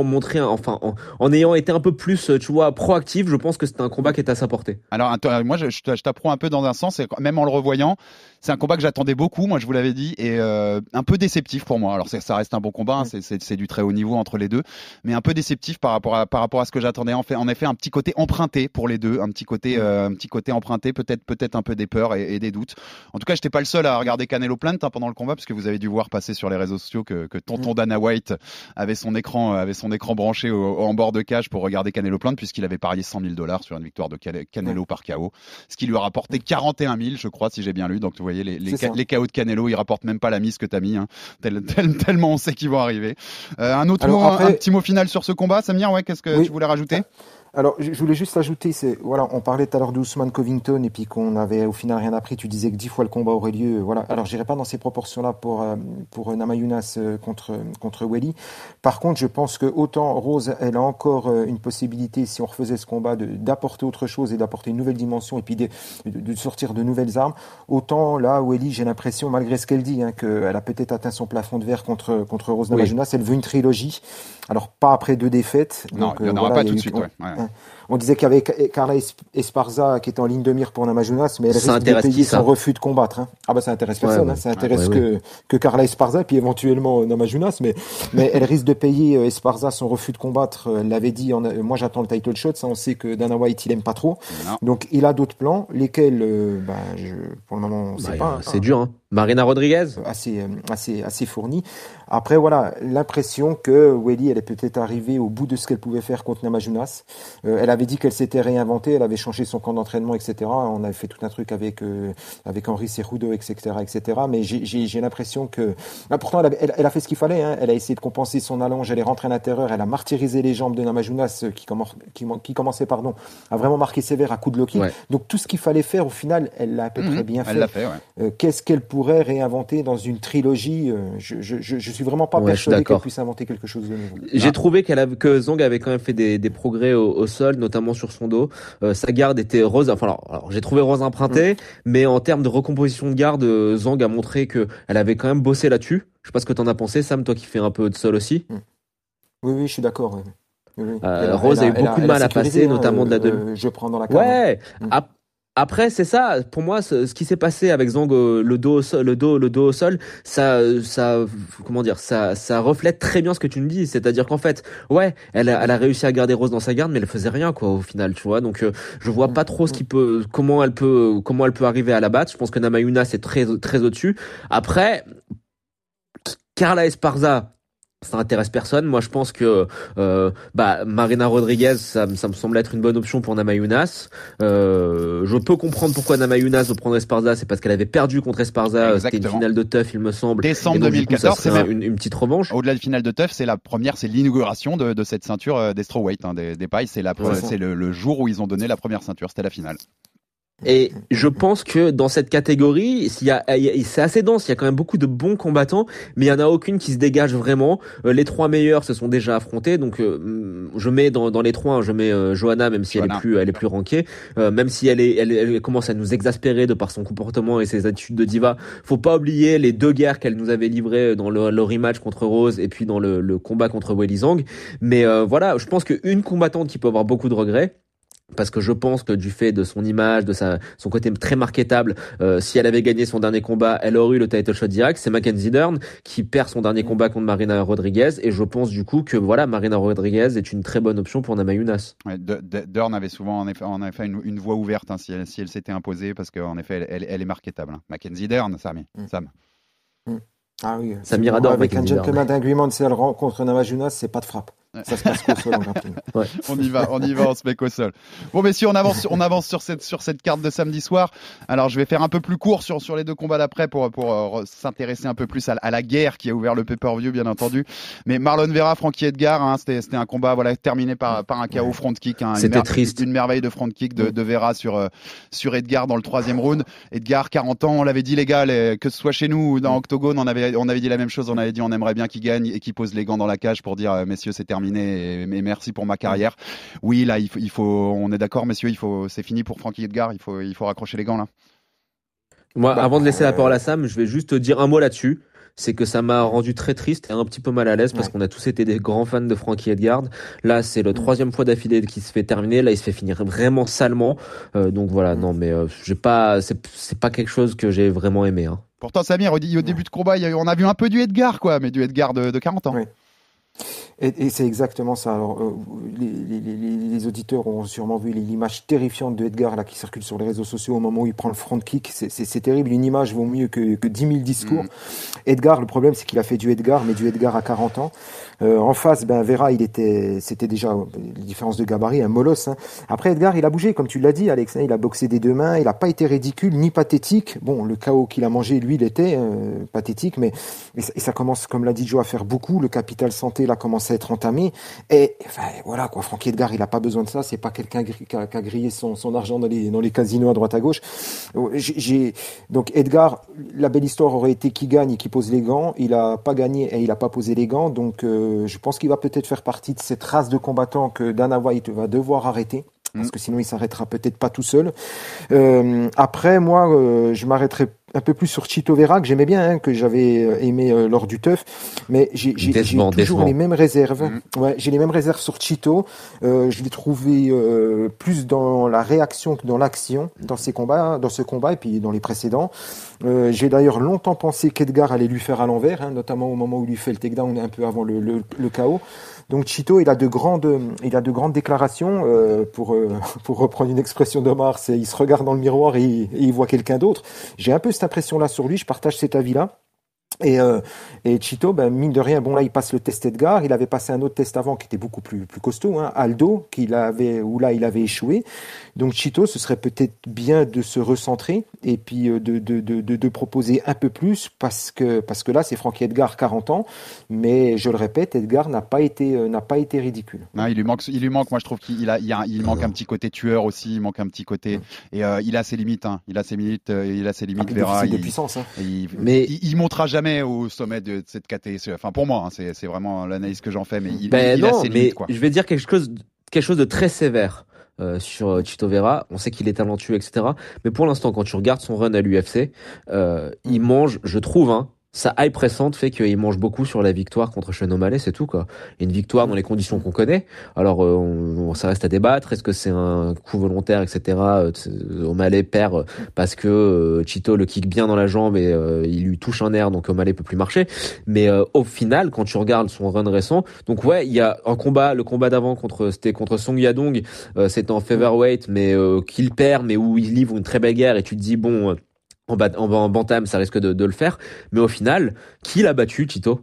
montré, enfin en, ayant été un peu plus, tu vois, proactif, je pense que c'était un combat qui était à sa portée. Alors moi je, je t'apprends un peu dans un sens, même en le revoyant, c'est un combat que j'attendais beaucoup, moi je vous l'avais dit, et un peu déceptif pour moi. Alors ça reste un bon combat, hein, c'est du très haut niveau entre les deux, mais un peu déceptif par rapport à par rapport à ce que j'attendais. En fait, en effet, un petit côté emprunté pour les deux, un petit côté euh, un petit côté emprunté, peut-être peut-être un peu des peurs et, et des doutes. En tout cas, j'étais pas le seul à regarder Canelo Plant hein, pendant le combat, parce que vous avez dû voir passer sur les réseaux sociaux que, que tonton Dana White avait son écran avait son écran branché au, en bord de cage pour regarder Canelo Plant, puisqu'il avait parié 100 000 dollars sur une victoire de Canelo par KO, ce qui lui a rapporté 41 000, je crois, si j'ai bien lu. Donc vous voyez les, les, les KO de Canelo, ils rapportent même pas la mise que t'as mis, hein. tel, tel, tellement on sait qu'ils vont arriver. Euh, un autre Alors, mot, après... un, un, petit mot final sur ce combat, Samir, ouais, qu'est-ce que oui. tu voulais rajouter? Alors, je voulais juste ajouter, c'est voilà, on parlait tout à l'heure d'Ousmane Covington et puis qu'on avait au final rien appris. Tu disais que dix fois le combat aurait lieu. Voilà. Alors, j'irai pas dans ces proportions-là pour euh, pour Namayunas euh, contre contre Welly. Par contre, je pense que autant Rose, elle a encore euh, une possibilité si on refaisait ce combat d'apporter autre chose et d'apporter une nouvelle dimension et puis de, de, sortir de nouvelles armes. Autant là, Welly, j'ai l'impression, malgré ce qu'elle dit, hein, qu'elle a peut-être atteint son plafond de verre contre contre Rose oui. Namajunas. Elle veut une trilogie. Alors pas après deux défaites. Non, donc, il n'y en aura voilà, pas tout de suite. Ouais. Ouais. On disait qu'il y avait Carla Esparza qui était en ligne de mire pour Namajunas, mais elle risque de payer son refus de combattre. Hein. Ah bah ça intéresse personne, ouais, hein. ça intéresse ouais, que, que Carla Esparza et puis éventuellement Namajunas, mais, mais elle risque de payer euh, Esparza son refus de combattre. Elle l'avait dit, en, moi j'attends le title shot, ça on sait que Dana White il aime pas trop. Non. Donc il a d'autres plans, lesquels, euh, bah, je, pour le moment on sait bah, pas. C'est hein. dur. Hein. Marina Rodriguez assez, assez, assez fournie. Après, voilà, l'impression que Welly, elle est peut-être arrivée au bout de ce qu'elle pouvait faire contre Namajunas. Euh, elle avait dit qu'elle s'était réinventée, elle avait changé son camp d'entraînement, etc. On avait fait tout un truc avec euh, avec Henri Cejudo, etc., etc. Mais j'ai l'impression que, ah, pourtant, elle a, elle, a fait ce qu'il fallait. Hein. Elle a essayé de compenser son allonge, elle est rentrée à l'intérieur, elle a martyrisé les jambes de Namajunas, euh, qui, qui, qui, commençait, pardon, à vraiment marquer sévère à coup de low Donc tout ce qu'il fallait faire, au final, elle l'a à peu près mhm. bien fait. fait ouais. Qu'est-ce qu'elle pourrait réinventer dans une trilogie je, je, je, suis vraiment pas persuadé qu'elle puisse inventer quelque chose de nouveau. J'ai trouvé qu'elle que Zong avait quand même fait des, des progrès au, sol, notamment sur son dos. Euh, sa garde était rose. Enfin, alors, j'ai trouvé rose emprunté, mm. mais en termes de recomposition de garde, euh, Zong a montré que elle avait quand même bossé là-dessus. Je sais pas ce que t'en as pensé, Sam, toi qui fais un peu de sol aussi. Mm. Oui, oui, je suis d'accord. Euh, rose a, eu beaucoup de mal à passer, notamment de la demi. je prends dans la Ouais. Mm. Après, c'est ça. Pour moi, ce, qui s'est passé avec Zong, euh, le dos, au sol, le dos, le dos au sol, ça, ça, comment dire, ça, ça reflète très bien ce que tu me dis. C'est-à-dire qu'en fait, ouais, elle a, elle a réussi à garder Rose dans sa garde, mais elle faisait rien, quoi, au final, tu vois. Donc, euh, je vois pas trop ce qui peut, comment elle peut, comment elle peut arriver à la battre. Je pense que Namayuna c'est très, très au-dessus. Après, Carla Esparza, ça intéresse personne. Moi, je pense que euh, bah, Marina Rodriguez, ça, ça, me semble être une bonne option pour Namayunas. Euh, je peux comprendre pourquoi Namayunas veut prendre Esparza, c'est parce qu'elle avait perdu contre Esparza. C'était une finale de TUF, il me semble. Décembre 2014, c'est une, une, petite revanche. Au-delà de finale de TUF, c'est la première, c'est l'inauguration de, de, cette ceinture euh, des strawweight, hein, des, des pailles. C'est la, c'est le, le jour où ils ont donné la première ceinture. C'était la finale. Et je pense que dans cette catégorie, c'est assez dense, il y a quand même beaucoup de bons combattants, mais il y en a aucune qui se dégage vraiment. Euh, les trois meilleurs se sont déjà affrontés, donc euh, je mets dans, dans les trois, hein, je mets euh, Johanna, même si elle est plus, elle est plus rankée, même si elle, est, elle, commence à nous exaspérer de par son comportement et ses attitudes de diva. Faut pas oublier les deux guerres qu'elle nous avait livrées dans le, le, rematch contre Rose et puis dans le, le combat contre Weili Zhang. Mais voilà, je pense qu'une combattante qui peut avoir beaucoup de regrets parce que je pense que du fait de son image, de sa, son côté très marketable, euh, si elle avait gagné son dernier combat, elle aurait eu le title shot direct. C'est Mackenzie Dern qui perd son dernier combat contre Marina Rodriguez, et je pense du coup que voilà, Marina Rodriguez est une très bonne option pour Namayunas. Ouais, Dern avait souvent en effet, en effet une, une voie ouverte hein, si elle, si elle s'était imposée, parce qu'en effet, elle, elle, est marketable. Hein. Mackenzie Dern, Sam. Mm. Sam. Mm. Ah oui. Samir adore Avec un gentleman agreement, si elle rencontre Namajunas, c'est pas de frappe. Ça se passe qu'au sol en On y va, on y va, on se met qu'au sol. Bon, messieurs, on avance, on avance sur cette, sur cette carte de samedi soir. Alors, je vais faire un peu plus court sur, sur les deux combats d'après pour, pour euh, s'intéresser un peu plus à, la guerre qui a ouvert le pay-per-view, bien entendu. Mais Marlon Vera, Frankie Edgar, hein, c'était, c'était un combat, voilà, terminé par, par un KO front kick. Hein, c'était triste. Une merveille de front kick de, de Vera sur, euh, sur Edgar dans le troisième round. Edgar, 40 ans, on l'avait dit, les gars, que ce soit chez nous ou dans Octogone, on avait, on avait dit la même chose. On avait dit, on aimerait bien qu'il gagne et qu'il pose les gants dans la cage pour dire, euh, messieurs, c'est terminé. Et, merci pour ma carrière. Oui, là, il faut, il faut on est d'accord, messieurs, il faut, c'est fini pour Frankie Edgar, il faut, il faut raccrocher les gants là. Moi, bah, avant de laisser la parole à Sam, je vais juste dire un mot là-dessus. C'est que ça m'a rendu très triste et un petit peu mal à l'aise parce qu'on a tous été des grands fans de Frankie Edgar. Là, c'est le troisième fois d'affilée qui se fait terminer. Là, il se fait finir vraiment salement. Euh, donc voilà, non, mais euh, j'ai pas, c'est pas quelque chose que j'ai vraiment aimé. Hein. Pourtant, Samir, au, début de combat, on a vu un peu du Edgar, quoi, mais du Edgar de, de 40 ans. Et, c'est exactement ça. Alors, euh, les, auditeurs ont sûrement vu l'image terrifiante de Edgar là, qui circule sur les réseaux sociaux au moment où il prend le front kick. C'est terrible. Une image vaut mieux que, que 10 000 discours. Mm. Edgar, le problème, c'est qu'il a fait du Edgar, mais du Edgar à 40 ans. Euh, en face, ben Vera, il était, c'était déjà les différences de gabarit, un molosse. Hein. Après Edgar, il a bougé, comme tu l'as dit, Alex. Hein, il a boxé des deux mains. Il n'a pas été ridicule ni pathétique. Bon, le chaos qu'il a mangé, lui, il était euh, pathétique, mais et ça, commence, comme l'a dit Joe, à faire beaucoup. Le capital santé là commence à être entamé. Et enfin, voilà quoi. Francky Edgar, il a pas besoin de ça. C'est pas quelqu'un qui a, grillé son, argent dans les dans les casinos à droite à gauche. J'ai donc Edgar, la belle histoire aurait été qui gagne et qui pose les gants. Il a pas gagné et il a pas posé les gants. Donc euh, je pense qu'il va peut-être faire partie de cette race de combattants que Dana White va devoir arrêter parce mm. que sinon il s'arrêtera peut-être pas tout seul. Euh, après, moi, euh, je m'arrêterai un peu plus sur Chito Vera, que j'aimais bien, hein, que j'avais euh, aimé lors du teuf. Mais j'ai toujours les mêmes réserves. Mhm. Ouais, j'ai les mêmes réserves sur Chito. Euh, je l'ai trouvé euh, plus dans la réaction que dans l'action dans ces combats, dans ce combat et puis dans les précédents. Euh, j'ai d'ailleurs longtemps pensé qu'Edgar allait lui faire à l'envers, hein, notamment au moment où il lui fait le takedown un peu avant le, le, le chaos. Donc Chito, il a de grandes, il a de grandes déclarations euh, pour euh, pour reprendre une expression d'Omar, c'est il se regarde dans le miroir et, il- et il voit quelqu'un d'autre. J'ai un peu cette impression-là sur lui. Je partage cet avis-là. Et, euh, et Chito, ben, mine de rien, bon là il passe le test Edgar, il avait passé un autre test avant qui était beaucoup plus, plus costaud, hein, Aldo, qu'il avait, où là il avait échoué. Donc Chito, ce serait peut-être bien de se recentrer et puis euh, de, de, de, de, de proposer un peu plus parce que, parce que là c'est Frankie Edgar, 40 ans, mais je le répète, Edgar n'a pas été, euh, n'a pas été ridicule. Non, il lui manque, il lui manque. Moi, je trouve qu'il a, il, y a- il manque un petit côté tueur aussi. Il manque un petit côté. Et euh, il a ses limites. Hein. Il a ses limites. il a ses limites. Vera. déficit de Il, puissance. Hein. il, Mais- il, il montera jamais au sommet de cette KT. Enfin, pour moi, hein, c'est, vraiment l'analyse que j'en fais. Mais il, Ben il a non, ses mais limites, quoi. je vais dire quelque chose, quelque chose de très sévère euh, sur euh, Chito Vera. On sait qu'il est talentueux, etc. Mais pour l'instant, quand tu regardes son run à l'UFC, euh, il mange, je trouve, hein, sa hype récente fait qu'il mange beaucoup sur la victoire contre Sean c'est tout quoi. Une victoire dans les conditions qu'on connaît. Alors, euh, on, ça reste à débattre. Est-ce que c'est un coup volontaire, etc. Euh, t- O'Malley perd euh, parce que euh, Chito le kick bien dans la jambe et euh, il lui touche un nerf, donc O'Malley peut plus marcher. Mais euh, au final, quand tu regardes son run récent, donc ouais, il y a un combat, le combat d'avant contre c'était contre Song Yadong, euh, c'était en featherweight, mais euh, qu'il perd, mais où il livre une très belle guerre et tu te dis bon, euh, en, bat- en, en bantam, ça risque de, de le faire. Mais au final, qui l'a battu, Chito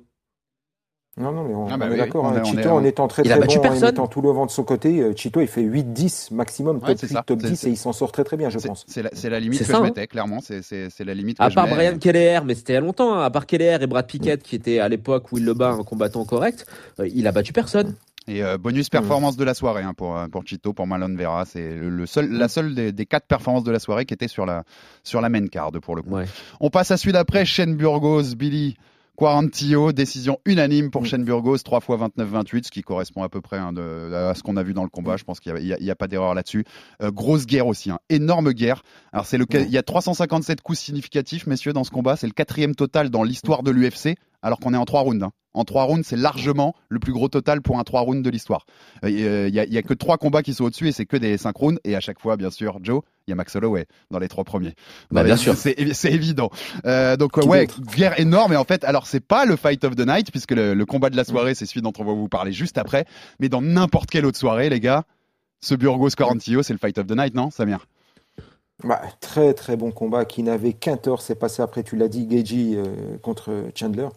Non, non, mais on, Ah bah on oui, est d'accord. hein. Chito, est- en étant très Il a très battu bon, en personne. mettant tout le vent de son côté, euh, Chito, il fait 8-10 maximum, Ouais, top c'est 8, ça. top C'est- 10, c'est- et il s'en sort très très bien, je pense. c'est la, la limite C'est que ça, je hein. mettais, clairement. C'est, la limite que À je part mets. Brian Keller, mais c'était il y a longtemps, hein, à part Keller et Brad Pickett, qui étaient à l'époque où il le bat un combattant correct, euh, il a battu personne. Et euh, bonus performance de la soirée hein, pour, euh, pour Chito, pour Malone Vera. C'est le, le seul, la seule des, des quatre performances de la soirée qui était sur la, sur la main card pour le coup. Ouais. On passe à celui d'après, Shane Burgos, Billy Quarantillo, décision unanime pour Shane Burgos, 3 fois 29-28, ce qui correspond à peu près hein, de, à ce qu'on a vu dans le combat. Je pense qu'il n'y a, il y a pas d'erreur là-dessus. Euh, grosse guerre aussi, hein, énorme guerre. Alors c'est le, il y a 357 coups significatifs, messieurs, dans ce combat. C'est le quatrième total dans l'histoire de l'UFC, alors qu'on est en trois rounds. hein. En trois rounds, c'est largement le plus gros total pour un trois rounds de l'histoire. Euh, Il y, a- il y a que trois combats qui sont au-dessus et c'est que des cinq rounds. Et à chaque fois, bien sûr, Joe, il y a Max Holloway dans les trois premiers. Bah, bien sûr. C'est évident. Euh, donc Qui ouais, guerre énorme. Et en fait, alors c'est pas le fight of the night puisque le, le combat de la soirée, c'est celui dont on va vous parler juste après. Mais dans n'importe quelle autre soirée, les gars, ce Burgos Quarantillo, c'est le fight of the night, non, Samir? Bah, très très bon combat qui n'avait qu'un tort, c'est passé après, tu l'as dit, Geji euh, contre Chandler.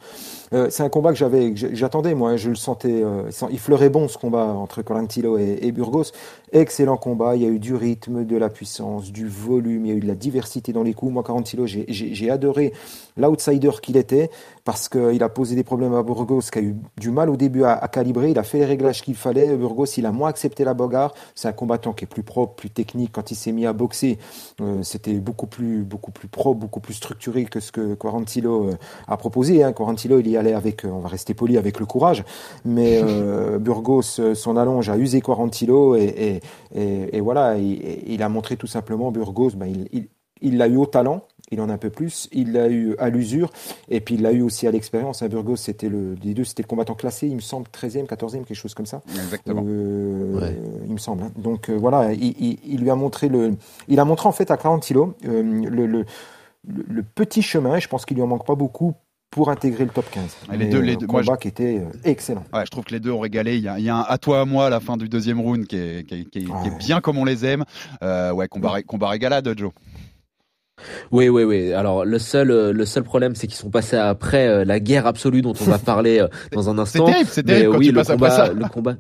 Euh, c'est un combat que j'avais, j'attendais moi, hein, je le sentais, euh, il fleurait bon ce combat entre Quarantillo et, et Burgos. Excellent combat, il y a eu du rythme, de la puissance, du volume, il y a eu de la diversité dans les coups. Moi, Quarantillo, j'ai- adoré l'outsider qu'il était parce qu'il a posé des problèmes à Burgos qui a eu du mal au début à, calibrer, il a fait les réglages qu'il fallait. Burgos, il a moins accepté la bagarre. C'est un combattant qui est plus propre, plus technique. Quand il s'est mis à boxer, euh, c'était beaucoup plus, beaucoup plus propre, beaucoup plus structuré que ce que Quarantillo euh, a proposé. Hein. Quarantillo, il y allait avec, euh, on va rester poli, avec le courage. Mais Burgos, son allonge a usé Quarantillo et, et, et, et voilà, il, il a montré tout simplement Burgos, ben, il, il, il l'a eu au talent, il en a un peu plus, il l'a eu à l'usure, et puis il l'a eu aussi à l'expérience. À Burgos, c'était le, des deux, c'était le combattant classé, il me semble, 13e, 14e, quelque chose comme ça. Exactement. Euh, Ouais. Il me semble. hein. Donc euh, voilà, il, il, il lui a montré le, il a montré en fait à Quarantillo euh, le, le, le, le petit chemin. Je pense qu'il lui en manque pas beaucoup pour intégrer le top 15. Et les deux- les euh, deux- moi, combat qui était euh, excellent. Ouais, je trouve que les deux ont régalé. Il y a, il y a un à toi à moi à la fin du deuxième round qui est, qui est- qui est- qui est Ouais. bien comme on les aime. Euh, ouais, combat, ré- combat régalade, Joe. Oui, oui, oui. Alors le seul, euh, le seul problème, c'est qu'ils sont passés après euh, la guerre absolue dont on va parler euh, dans un C'est instant. terrible, c'est Mais terrible quand oui, tu le passes après combat, ça. le combat.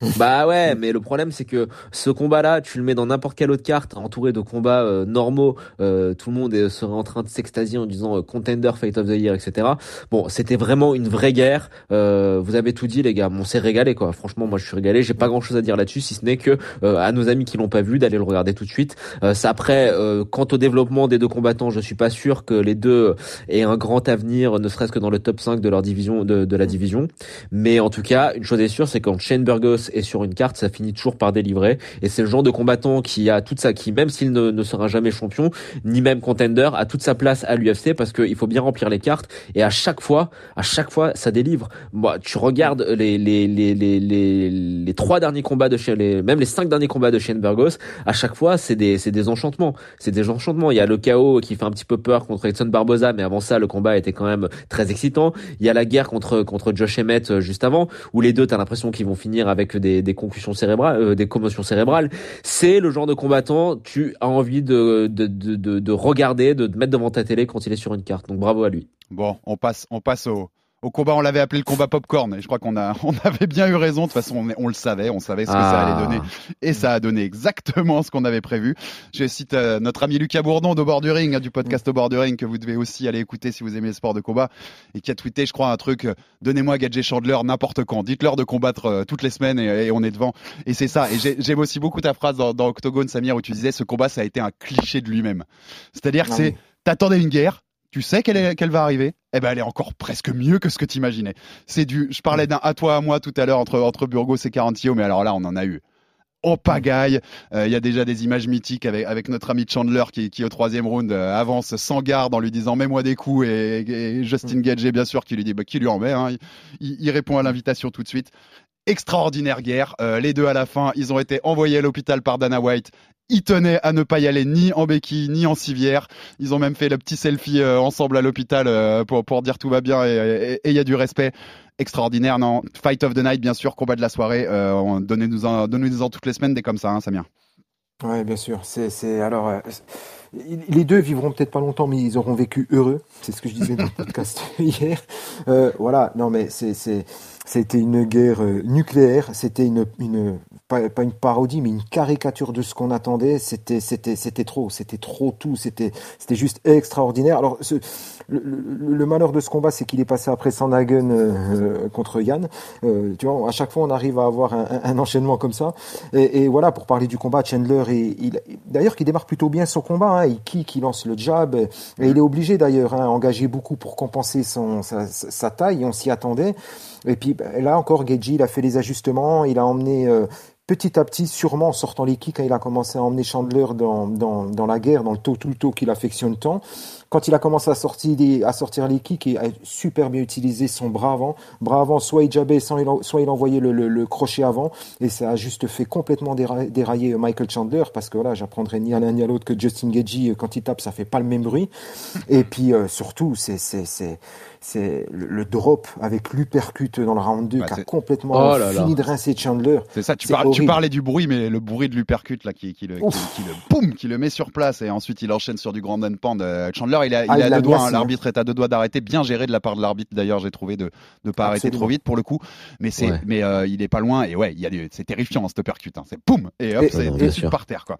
Bah ouais, mais le problème c'est que ce combat-là, tu le mets dans n'importe quelle autre carte, entouré de combats euh, normaux, euh, tout le monde serait en train de s'extasier en disant euh, contender, fight of the year, etc. Bon, c'était vraiment une vraie guerre. Euh, vous avez tout dit, les gars. On s'est régalé, quoi. Franchement, moi je suis régalé. J'ai pas grand-chose à dire là-dessus, si ce n'est que euh, à nos amis qui l'ont pas vu, d'aller le regarder tout de suite. Ça après, quant au développement des deux combattants, je suis pas sûr que les deux aient un grand avenir, ne serait-ce que dans le top 5 de leur division, de, de la division. Mais en tout cas, une chose est sûre, c'est quand Shane Burgos et sur une carte, ça finit toujours par délivrer. Et c'est le genre de combattant qui a toute sa, qui même s'il ne, ne sera jamais champion, ni même contender, a toute sa place à l'UFC parce qu'il faut bien remplir les cartes. Et à chaque fois, à chaque fois, ça délivre. Moi, tu regardes les les les les les, trois derniers combats de chez les, même les cinq derniers combats de Shane Burgos, à chaque fois, c'est des c'est des enchantements. C'est des enchantements. Il y a le chaos qui fait un petit peu peur contre Edson Barboza, mais avant ça, le combat était quand même très excitant. Il y a la guerre contre contre Josh Emmett euh, juste avant, où les deux, t'as l'impression qu'ils vont finir avec des concussions cérébrales, euh, des commotions cérébrales. C'est le genre de combattant, tu as envie de de, de regarder, de te mettre devant ta télé quand il est sur une carte. Donc bravo à lui. Bon, on passe on passe au au combat, on l'avait appelé le combat popcorn, et je crois qu'on a, on avait bien eu raison. De toute façon, on, on le savait, on savait ce que ça allait donner, et ça a donné exactement ce qu'on avait prévu. Je cite euh, notre ami Lucas Bourdon de Bord du Ring, hein, du podcast au Bord du Ring, que vous devez aussi aller écouter si vous aimez le sport de combat, et qui a tweeté, je crois, un truc euh, donnez-moi Gadget Chandler n'importe quand, dites-leur de combattre euh, toutes les semaines, et, et, on est devant. Et c'est ça. Et j'aime aussi beaucoup ta phrase dans, dans Octogone, Samir, où tu disais ce combat, ça a été un cliché de lui-même. C'est-à-dire que c'est t'attendais une guerre, tu sais qu'elle va arriver, eh ben elle est encore presque mieux que ce que tu imaginais. C'est du, je parlais d'un à toi à moi tout à l'heure entre entre Burgos et Carantio, mais alors là on en a eu en pagaille. Il y a déjà des images mythiques avec, avec notre ami Chandler qui, qui au troisième round euh, avance sans garde en lui disant mets-moi des coups et, et Justin Gage bien sûr qui lui dit bah, qui lui en met. Hein. Il, il, répond à l'invitation tout de suite. Extraordinaire guerre. Euh, les deux à la fin, ils ont été envoyés à l'hôpital par Dana White ils tenaient à ne pas y aller ni en béquille ni en civière. Ils ont même fait le petit selfie euh, ensemble à l'hôpital euh, pour, pour dire tout va bien et il y a du respect. Extraordinaire, non Fight of the night, bien sûr, combat de la soirée. Euh, Donnez-nous-en donnez toutes les semaines, des comme ça, hein, Samir. Ouais, bien sûr. C'est alors. Euh, les deux vivront peut-être pas longtemps, mais ils auront vécu heureux. C'est ce que je disais dans le podcast hier. Voilà. Non, mais c'était une guerre nucléaire. C'était une une pas, pas, une parodie, mais une caricature de ce qu'on attendait. C'était, c'était, c'était trop, c'était trop tout. C'était, c'était juste extraordinaire. Alors, ce, le, le, le, malheur de ce combat, c'est qu'il est passé après Sandhagen euh, contre Yann. Euh, tu vois, à chaque fois, on arrive à avoir un, un enchaînement comme ça. Et, et, voilà, pour parler du combat, Chandler, et, il, d'ailleurs, qui démarre plutôt bien son combat. Hein, il kick, il lance le jab, et il est obligé d'ailleurs, hein, engager beaucoup pour compenser son sa, sa taille. On s'y attendait. Et puis là encore, Geji, il a fait les ajustements, il a emmené euh, petit à petit, sûrement en sortant les kicks, quand il a commencé à emmener Chandler dans, dans, dans la guerre, dans le taux tout le taux qu'il affectionne tant. Quand il a commencé à sortir, les, à sortir kicks, il a super bien utilisé son bras avant. Bras avant, soit il jabait, soit il envoyait le, le, le, crochet avant. Et ça a juste fait complètement dérailler, dérailler Michael Chandler, parce que voilà, j'apprendrai ni à l'un ni à l'autre que Justin Gagey, quand il tape, ça fait pas le même bruit. Et puis, euh, surtout, c'est, c'est, le, le, drop avec l'uppercut dans le round 2 bah, qui a complètement oh là fini là. de rincer Chandler. C'est ça, tu, parles, tu, parlais du bruit, mais le bruit de l'uppercut là qui, qui, le, qui, qui, le boum, qui le met sur place et ensuite il enchaîne sur du grand and pound. Chandler, il a, il ah, a il deux doigts, hein, l'arbitre est à deux doigts d'arrêter, bien géré de la part de l'arbitre. D'ailleurs, j'ai trouvé de ne pas arrêter trop vite pour le coup, mais c'est, ouais. mais euh, il est pas loin et ouais, il y a c'est terrifiant cet uppercut. Hein. C'est boum et hop, c'est par terre quoi.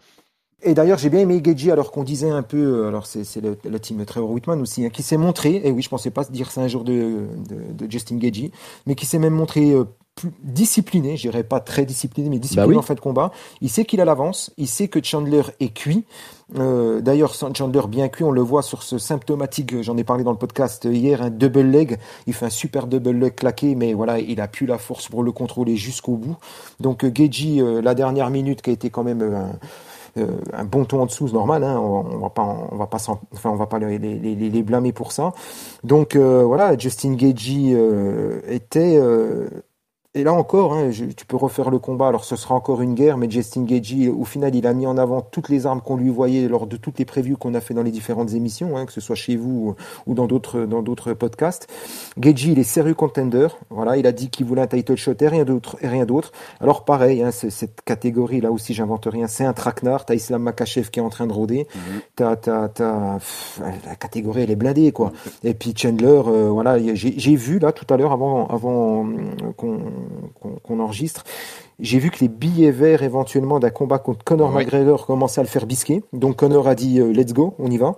Et d'ailleurs, j'ai bien aimé Geji, alors qu'on disait un peu, alors c'est, c'est le, le, team Trevor Whitman aussi, hein, qui s'est montré, et oui, je pensais pas dire ça un jour de, de, de Justin Geji, mais qui s'est même montré euh, plus discipliné, je dirais pas très discipliné, mais discipliné bah oui. en fin de combat. Il sait qu'il a l'avance, il sait que Chandler est cuit. Euh, D'ailleurs, Chandler bien cuit, on le voit sur ce symptomatique, j'en ai parlé dans le podcast hier, un double leg. Il fait un super double leg claqué, mais voilà, il a plus la force pour le contrôler jusqu'au bout. Donc euh, Geji, euh, la dernière minute qui a été quand même euh, un bon ton en dessous, c'est normal. Hein, on, on, va pas, on va pas, enfin, on va pas les, les, les, les blâmer pour ça. Donc euh, voilà, Justin Gagey euh, était et là encore, hein, je, tu peux refaire le combat. Alors, ce sera encore une guerre, mais Justin Gagey, au final, il a mis en avant toutes les armes qu'on lui voyait lors de toutes les previews qu'on a fait dans les différentes émissions, hein, que ce soit chez vous ou dans d'autres dans d'autres podcasts. Gagey, il est sérieux contender. Voilà, il a dit qu'il voulait un title shot et rien d'autre et rien d'autre. Alors, pareil, hein, cette catégorie là aussi, j'invente rien. C'est un traquenard. T'as Islam Makachev qui est en train de rôder. Mm -hmm. T'as t'as t'as la catégorie, elle est blindée quoi. Et puis Chandler, euh, voilà, j'ai vu là tout à l'heure avant avant qu'on qu'on qu enregistre, j'ai vu que les billets verts éventuellement d'un combat contre Conor oui. McGregor commençaient à le faire bisquer. Donc Conor a dit euh, let's go, on y va.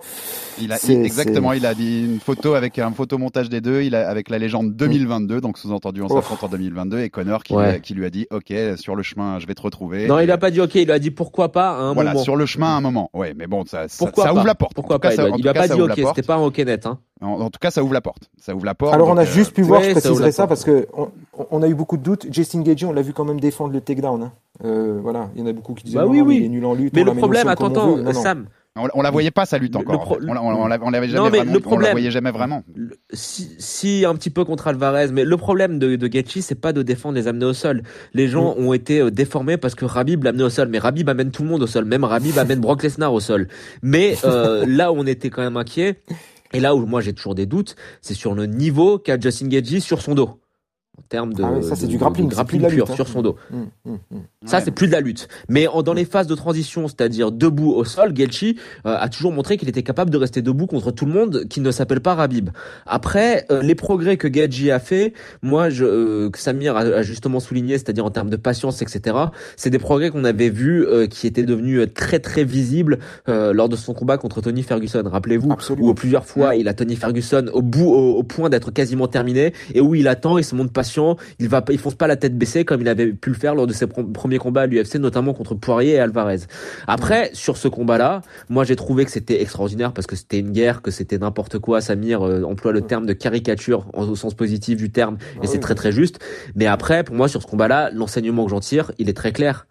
Il a, il, exactement, il a dit une photo avec un photomontage des deux, il a, avec la légende 2022, donc sous-entendu on s'affronte en 2022 et Conor qui, ouais. qui, lui a dit ok sur le chemin je vais te retrouver. Non, il a pas dit ok, il a dit pourquoi pas à un voilà, moment. sur le chemin à un moment. Ouais, mais bon ça, pourquoi ça, ça ouvre la porte. Pourquoi pas cas, Il, il a pas dit ok, c'était pas un ok net. Hein. En, en, tout cas, ça ouvre la porte. Ça ouvre la porte. Alors, on a juste pu euh, voir, je préciserai ça, parce que on, on a eu beaucoup de doutes. Justin Gagey, on l'a vu quand même défendre le takedown. Hein. Euh, voilà, il y en a beaucoup qui disaient Bah oui, non, oui. il est nul en lutte. Mais on le problème, attends, comme on veut. attends, Non, non. Sam, On, on la voyait pas sa lutte encore. pro- on, la- on la- on l'avait Non, jamais mais vraiment. le On la problème- voyait jamais vraiment. le- si, si un petit peu contre Alvarez, mais le problème de, de Gaethje, c'est pas de défendre les amener au sol. Les gens ont été euh, déformés parce que Rabib l'a amené au sol, mais Rabib amène tout le monde au sol, même Rabib amène Brock Lesnar au sol. Mais euh, là où on était quand même inquiet, et là où moi j'ai toujours des doutes, c'est sur le niveau qu'a Justin Gaethje sur son dos. En termes de, Ah ouais, ça, c'est de- du grappling, de de pur lutte, hein. sur son dos. Hum, hum, hum. Ça, Ouais. c'est plus de la lutte. Mais en- dans les phases de transition, c'est-à-dire debout au sol, Gelchi euh, a toujours montré qu'il était capable de rester debout contre tout le monde qui ne s'appelle pas Rabib. Après, euh, les progrès que Gelchi a fait, moi, je, euh, que Samir a, a justement souligné, c'est-à-dire en termes de patience, etc., c'est des progrès qu'on avait vus euh, qui étaient devenus euh, très très visibles euh, lors de son combat contre Tony Ferguson. Rappelez-vous, où plusieurs fois il a Tony Ferguson au bout, au, au point d'être quasiment terminé, et où il attend, il se montre patient, il va, il fonce pas la tête baissée comme il avait pu le faire lors de ses premiers combats à l'UFC, notamment contre Poirier et Alvarez. Après, sur ce combat-là, moi j'ai trouvé que c'était extraordinaire parce que c'était une guerre, que c'était n'importe quoi. Samir euh, emploie le terme de caricature en- au sens positif du terme, et Ah c'est oui. très très juste. Mais après, pour moi, sur ce combat-là, l'enseignement que j'en tire, il est très clair.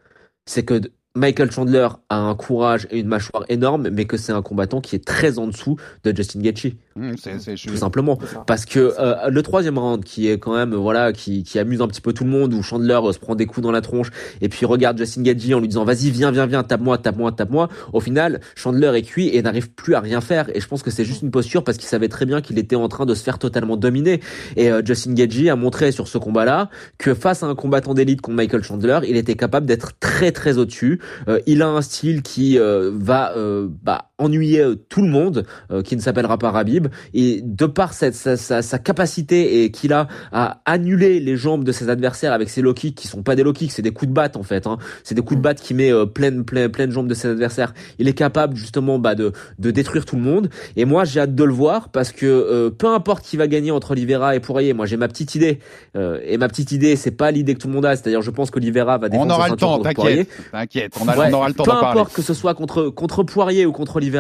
C'est que Michael Chandler a un courage et une mâchoire énorme, mais que c'est un combattant qui est très en dessous de Justin Gaethje C'est- c'est- je- tout simplement parce que euh, le troisième round qui est quand même voilà qui, qui amuse un petit peu tout le monde où Chandler euh, se prend des coups dans la tronche et puis regarde Justin Gaethje en lui disant vas-y viens viens viens tape-moi tape-moi tape-moi. Au final Chandler est cuit et n'arrive plus à rien faire. Et je pense que c'est juste une posture parce qu'il savait très bien qu'il était en train de se faire totalement dominer. Et euh, Justin Gaethje a montré sur ce combat-là que face à un combattant d'élite comme Michael Chandler il était capable d'être très très au-dessus. Euh, il a un style qui euh, va euh, bah, ennuyer euh, tout le monde euh, qui ne s'appellera pas Rabib et de par cette, sa, sa, sa capacité et qu'il a à annuler les jambes de ses adversaires avec ses low kicks qui sont pas des low kicks, c'est des coups de batte en fait. Hein. C'est des coups de batte qui met euh, pleine, pleine, pleine jambes de ses adversaires. Il est capable justement bah, de, de détruire tout le monde. Et moi j'ai hâte de le voir parce que euh, peu importe qui va gagner entre Oliveira et Poirier, moi j'ai ma petite idée. Euh, et ma petite idée, c'est pas l'idée que tout le monde a, c'est-à-dire je pense qu'Olivera va défendre On aura le temps, t'inquiète. T'inquiète, on, Ouais, on aura le temps peu d'en parler. importe que ce soit contre contre Poirier ou contre Oliveira,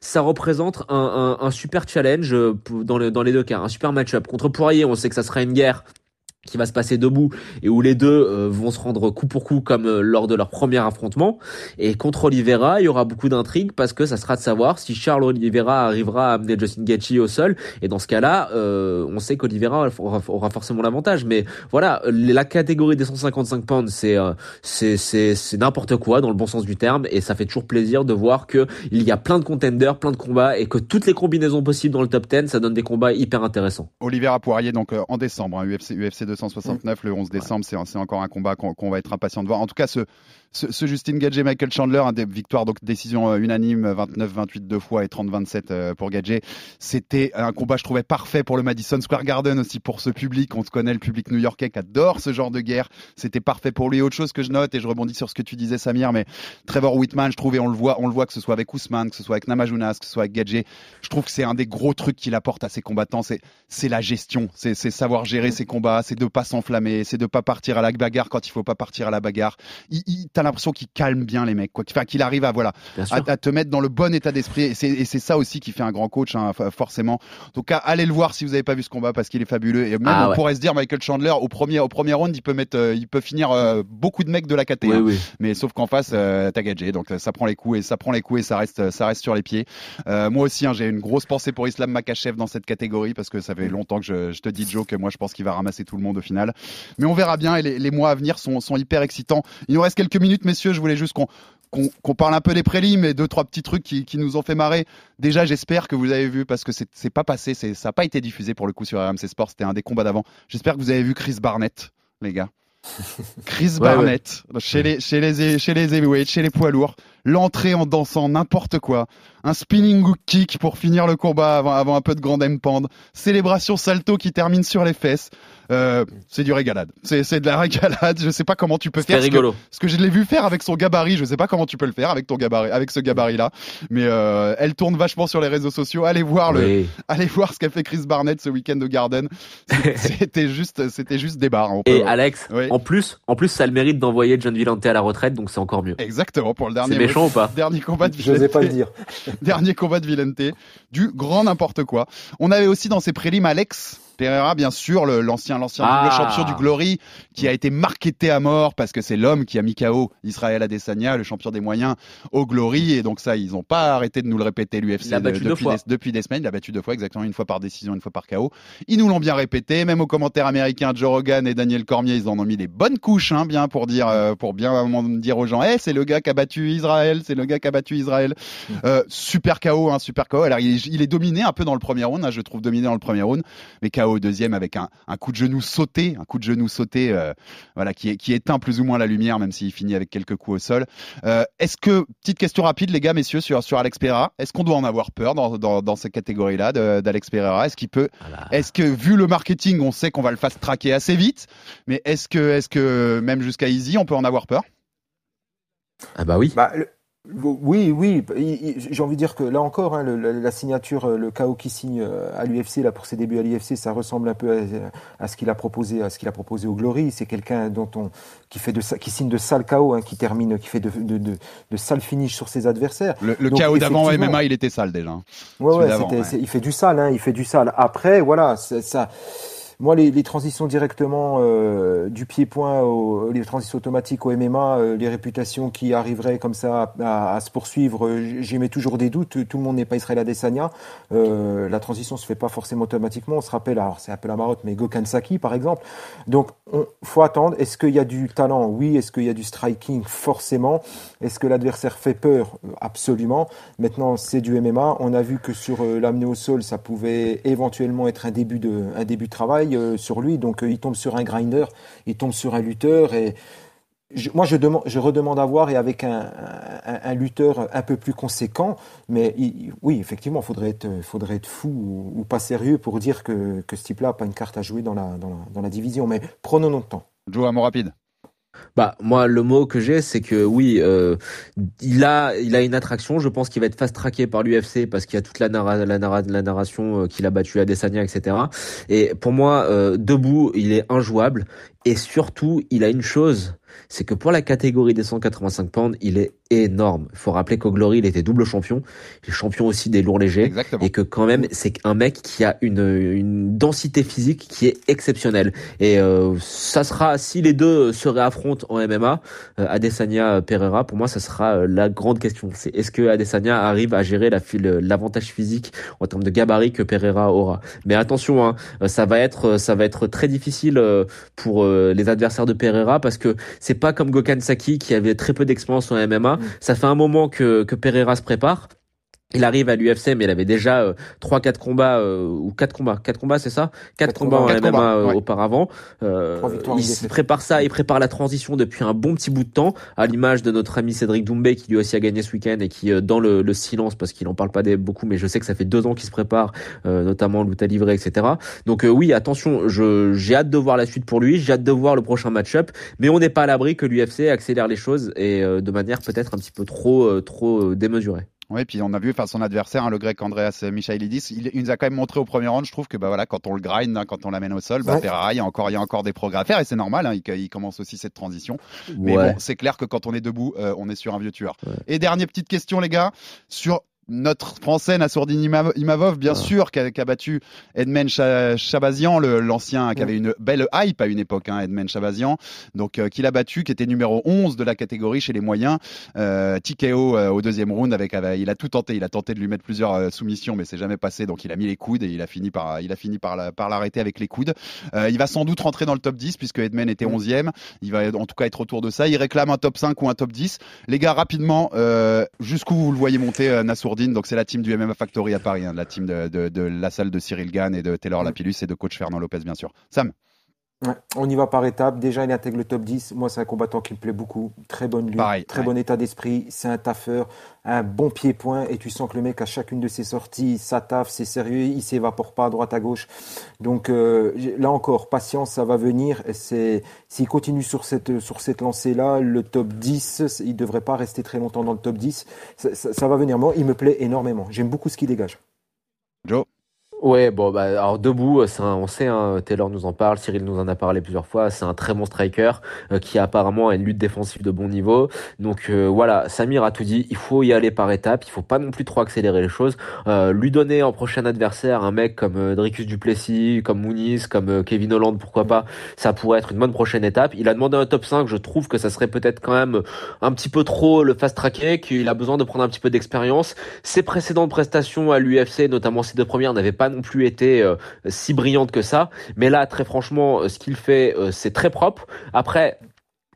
ça représente un, un, super challenge euh, dans, dans les deux cas, un super match-up. Contre Poirier, on sait que ça sera une guerre qui va se passer debout et où les deux euh, vont se rendre coup pour coup comme euh, lors de leur premier affrontement. Et contre Oliveira, il y aura beaucoup d'intrigues parce que ça sera de savoir si Charles Oliveira arrivera à amener Justin Gaethje au sol. Et dans ce cas-là, euh, on sait qu'Oliveira aura, forcément l'avantage. Mais voilà, la catégorie des 155 pounds, c'est c'est n'importe quoi dans le bon sens du terme. Et ça fait toujours plaisir de voir que il y a plein de contenders, plein de combats et que toutes les combinaisons possibles dans le top 10, ça donne des combats hyper intéressants. Oliveira Poirier donc en décembre, hein, UFC, UFC 269 le 11 décembre, c'est c'est encore un combat qu'on qu'on va être impatient de voir. En tout cas, ce, ce, Justin Gagey, Michael Chandler, hein, des victoires donc décision euh, unanime, 29-28 deux fois et 30-27 euh, pour Gagey. C'était un combat, je trouvais parfait pour le Madison Square Garden aussi pour ce public. On se connaît, le public new-yorkais qui adore ce genre de guerre. C'était parfait pour lui. Autre chose que je note et je rebondis sur ce que tu disais, Samir, mais Trevor Whitman, je trouvais, on le voit, on le voit que ce soit avec Ousmane, que ce soit avec Namajunas, que ce soit avec Gagey. Je trouve que c'est un des gros trucs qu'il apporte à ses combattants, c'est c'est la gestion, c'est savoir gérer ses combats, c'est de pas s'enflammer, c'est de pas partir à la bagarre quand il faut pas partir à la bagarre. T'as l'impression qu'il calme bien les mecs, quoi. Enfin, qu'il arrive à voilà, à, te mettre dans le bon état d'esprit. Et c'est ça aussi qui fait un grand coach, hein, forcément. En tout cas, allez le voir si vous avez pas vu ce combat parce qu'il est fabuleux. Et même Ah on ouais. pourrait se dire Michael Chandler au premier au premier round, il peut mettre, euh, il peut finir euh, beaucoup de mecs de la KT. Oui, hein. oui. Mais sauf qu'en face, euh, t'as Gadget, donc euh, ça prend les coups et ça prend les coups et ça reste, ça reste sur les pieds. Moi aussi, hein, j'ai une grosse pensée pour Islam Makachev dans cette catégorie parce que ça fait longtemps que je, je te dis Joe que moi je pense qu'il va ramasser tout le monde au final. Mais on verra bien et les, les mois à venir sont, sont hyper excitants. Il nous reste quelques minutes, messieurs. Je voulais juste qu'on qu'on qu'on parle un peu des prélims et deux trois petits trucs qui, qui nous ont fait marrer. Déjà, j'espère que vous avez vu parce que c'est pas passé, ça a pas été diffusé pour le coup sur RMC Sport. C'était un des combats d'avant. J'espère que vous avez vu Chris Barnett, les gars. Chris Ouais, Barnett, chez les chez les chez les heavyweights, chez les poids lourds, l'entrée en dansant n'importe quoi, un spinning hook kick pour finir le combat avant, avant un peu de grand pendre, célébration salto qui termine sur les fesses. Euh, c'est du régalade. C'est c'est de la régalade. Je sais pas comment tu peux faire. ce que- rigolo. parce que je l'ai vu faire avec son gabarit, je sais pas comment tu peux le faire avec ton gabarit, avec ce gabarit là, mais euh, elle tourne vachement sur les réseaux sociaux. Allez voir le, Oui. allez voir ce qu'a fait Chris Barnett ce week-end au Garden. C'est- C'était juste, c'était juste des barres. peut- Et Alex, Oui. en plus, en plus, ça a le mérite d'envoyer John Villante à la retraite, donc c'est encore mieux. Exactement pour le dernier. C'est méchant ou pas Dernier combat de Je n'osais pas le dire. Dernier combat de Villante. Du grand n'importe quoi. On avait aussi dans ces prélims Alex Pereira, bien sûr, l'ancien l'ancien Ah. champion du Glory, qui a été marketé à mort parce que c'est l'homme qui a mis KO Israël Adesanya, le champion des moyens, au Glory. Et donc ça, ils n'ont pas arrêté de nous le répéter, l'UFC, de- depuis, depuis des semaines. Il l'a battu deux fois, exactement, une fois par décision, une fois par KO. Ils nous l'ont bien répété, même aux commentaires américains, Joe Rogan et Daniel Cormier, ils en ont mis des bonnes couches, hein, bien pour dire, euh, pour bien dire aux gens, Eh, c'est le gars qui a battu Israël, c'est le gars qui a battu Israël. Euh, super KO, hein, super KO. Alors il est, il est dominé un peu dans le premier round, hein, je trouve dominé dans le premier round, mais KO au deuxième avec un, un coup de genou sauté, un coup de genou sauté, euh, voilà, qui, qui éteint plus ou moins la lumière, même s'il finit avec quelques coups au sol. Euh, est-ce que petite question rapide, les gars, messieurs, sur sur Alex Pereira, est-ce qu'on doit en avoir peur dans dans, dans ces catégories-là de- d'Alex Pereira? Est-ce qu'il peut, est-ce que vu le marketing, on sait qu'on va le fast tracker assez vite, mais est-ce que est-ce que même jusqu'à Easy, on peut en avoir peur? Ah bah oui. Bah, le- oui, oui, j'ai envie de dire que là encore, hein, le- la, signature, euh, le KO qui signe euh, à l'UFC là pour ses débuts à l'UFC, ça ressemble un peu à, à ce qu'il a proposé, à ce qu'il a proposé au Glory. C'est quelqu'un dont on qui fait de qui signe de sales KO, hein, qui termine, qui fait de, de, de, de sales finish sur ses adversaires. Le, le Donc, KO d'avant MMA, il était sale déjà. hein. Ouais, il fait du sale, hein, il fait du sale. Après, voilà, ça. Moi, les, transitions directement euh, du pied-point, au- les transitions automatiques au MMA, euh, les réputations qui arriveraient comme ça à, se poursuivre, euh, j'y mets toujours des doutes. Tout le monde n'est pas Israël Adesanya. La transition se fait pas forcément automatiquement. On se rappelle, alors c'est un peu la marotte, mais Gokhan Saki, par exemple. Donc, on, faut attendre. Est-ce qu'il y a du talent? Oui. Est-ce qu'il y a du striking? Forcément. Est-ce que l'adversaire fait peur? Absolument. Maintenant, c'est du MMA. On a vu que sur l'amener au sol, ça pouvait éventuellement être un début de travail euh, sur lui. Donc, euh, il tombe sur un grinder, il tombe sur un lutteur et moi, je, demande, je redemande à voir et avec un, lutteur un peu plus conséquent. Mais oui, effectivement, faudrait être, faudrait être fou ou, pas sérieux pour dire que, que ce type-là n'a pas une carte à jouer dans la, dans la, dans la division. Mais prenons notre temps. Joe, un mot rapide. Bah moi le mot que j'ai c'est que oui euh, il a il a une attraction. Je pense qu'il va être fast tracké par l'UFC parce qu'il y a toute la, narra- la, narra- la narration euh, qu'il a battu à Desania etc et pour moi euh, debout il est injouable. Et surtout il a une chose c'est que pour la catégorie des 185 pounds il est énorme. Il faut rappeler qu'au Glory il était double champion il est champion aussi des lourds légers Exactement. et que quand même c'est un mec qui a une, une densité physique qui est exceptionnelle. Et euh, ça sera si les deux se réaffrontent en MMA euh, Adesanya Pereira pour moi ça sera euh, la grande question. C'est est-ce que Adesanya arrive à gérer la file- l'avantage physique en termes de gabarit que Pereira aura? Mais attention hein, euh, ça va être ça va être très difficile euh, pour euh, les adversaires de Pereira parce que c'est pas comme Gokhan Saki qui avait très peu d'expérience en MMA ça fait un moment que que Pereira se prépare il arrive à l'UFC, mais il avait déjà euh, trois, quatre combats euh, ou quatre combats, quatre combats, c'est ça? Quatre combats en MMA combats, euh, ouais. auparavant. Euh, victoires, il défaite. prépare ça, il prépare la transition depuis un bon petit bout de temps, à l'image de notre ami Cédric Doumbé qui lui aussi a gagné ce week-end et qui, euh, dans le, le silence, parce qu'il en parle pas des- beaucoup, mais je sais que ça fait deux ans qu'il se prépare, euh, notamment Louta Livré, etc. Donc euh, oui, attention, je j'ai hâte de voir la suite pour lui, j'ai hâte de voir le prochain match-up, mais on n'est pas à l'abri que l'UFC accélère les choses et euh, de manière peut-être un petit peu trop euh, trop euh, démesurée. Oui, puis on a vu enfin son adversaire, hein, le grec Andreas Michailidis, il, il nous a quand même montré au premier round, je trouve que bah voilà, quand on le grind, hein, quand on l'amène au sol, bah, Ouais. Il y a encore il y a encore des progrès à faire et c'est normal, hein, il, il commence aussi cette transition. Mais Ouais. bon, c'est clair que quand on est debout, euh, on est sur un vieux tueur. Ouais. Et dernière petite question les gars, sur notre français Nassourdine Ima- Imavov, bien Ah. sûr, qui a, battu Edmen Cha- Chabazian, l'ancien, qui avait une belle hype à une époque, hein, Edmen Chabazian, donc euh, qui l'a battu, qui était numéro 11 de la catégorie chez les moyens. Euh, TKO euh, au deuxième round, avec, avec- il a tout tenté, il a tenté de lui mettre plusieurs euh, soumissions, mais c'est jamais passé, donc il a mis les coudes et il a fini par, il a fini par, la- par l'arrêter avec les coudes. Euh, il va sans doute rentrer dans le top 10 puisque Edmen était 11e. Il va en tout cas être autour de ça. Il réclame un top 5 ou un top 10. Les gars, rapidement, euh, jusqu'où vous le voyez monter, euh, Donc c'est la team du MMA Factory à Paris, hein, la team de, de, de la salle de Cyril Gann et de Taylor Lapillus et de coach Fernand Lopez, bien sûr. Sam Ouais, on y va par étapes. Déjà, il intègre le top 10. Moi, c'est un combattant qui me plaît beaucoup. Très bonne lutte, Pareil, très ouais. bon état d'esprit. C'est un taffeur, un bon pied-point. Et tu sens que le mec, à chacune de ses sorties, ça taffe, c'est sérieux. Il s'évapore pas à droite, à gauche. Donc, euh, là encore, patience, ça va venir. C'est, s'il continue sur cette, sur cette lancée-là, le top 10, il devrait pas rester très longtemps dans le top 10. Ça, ça- ça va venir. Moi, il me plaît énormément. J'aime beaucoup ce qu'il dégage. Joe? Ouais, bon, bah, alors debout, c'est un- on sait, hein, Taylor nous en parle, Cyril nous en a parlé plusieurs fois. C'est un très bon striker euh, qui apparemment a une lutte défensive de bon niveau. Donc euh, voilà, Samir a tout dit. Il faut y aller par étapes. Il faut pas non plus trop accélérer les choses. Euh, lui donner en prochain adversaire un mec comme euh, Dricus Duplessis, comme Muniz, comme euh, Kevin Holland, pourquoi pas. Ça pourrait être une bonne prochaine étape. Il a demandé un top 5. Je trouve que ça serait peut-être quand même un petit peu trop le fast tracker, qu'il a besoin de prendre un petit peu d'expérience. Ses précédentes prestations à l'UFC, notamment ces deux premières, n'avaient pas non plus été euh, si brillantes que ça. Mais là, très franchement, euh, ce qu'il fait, euh, c'est très propre. Après,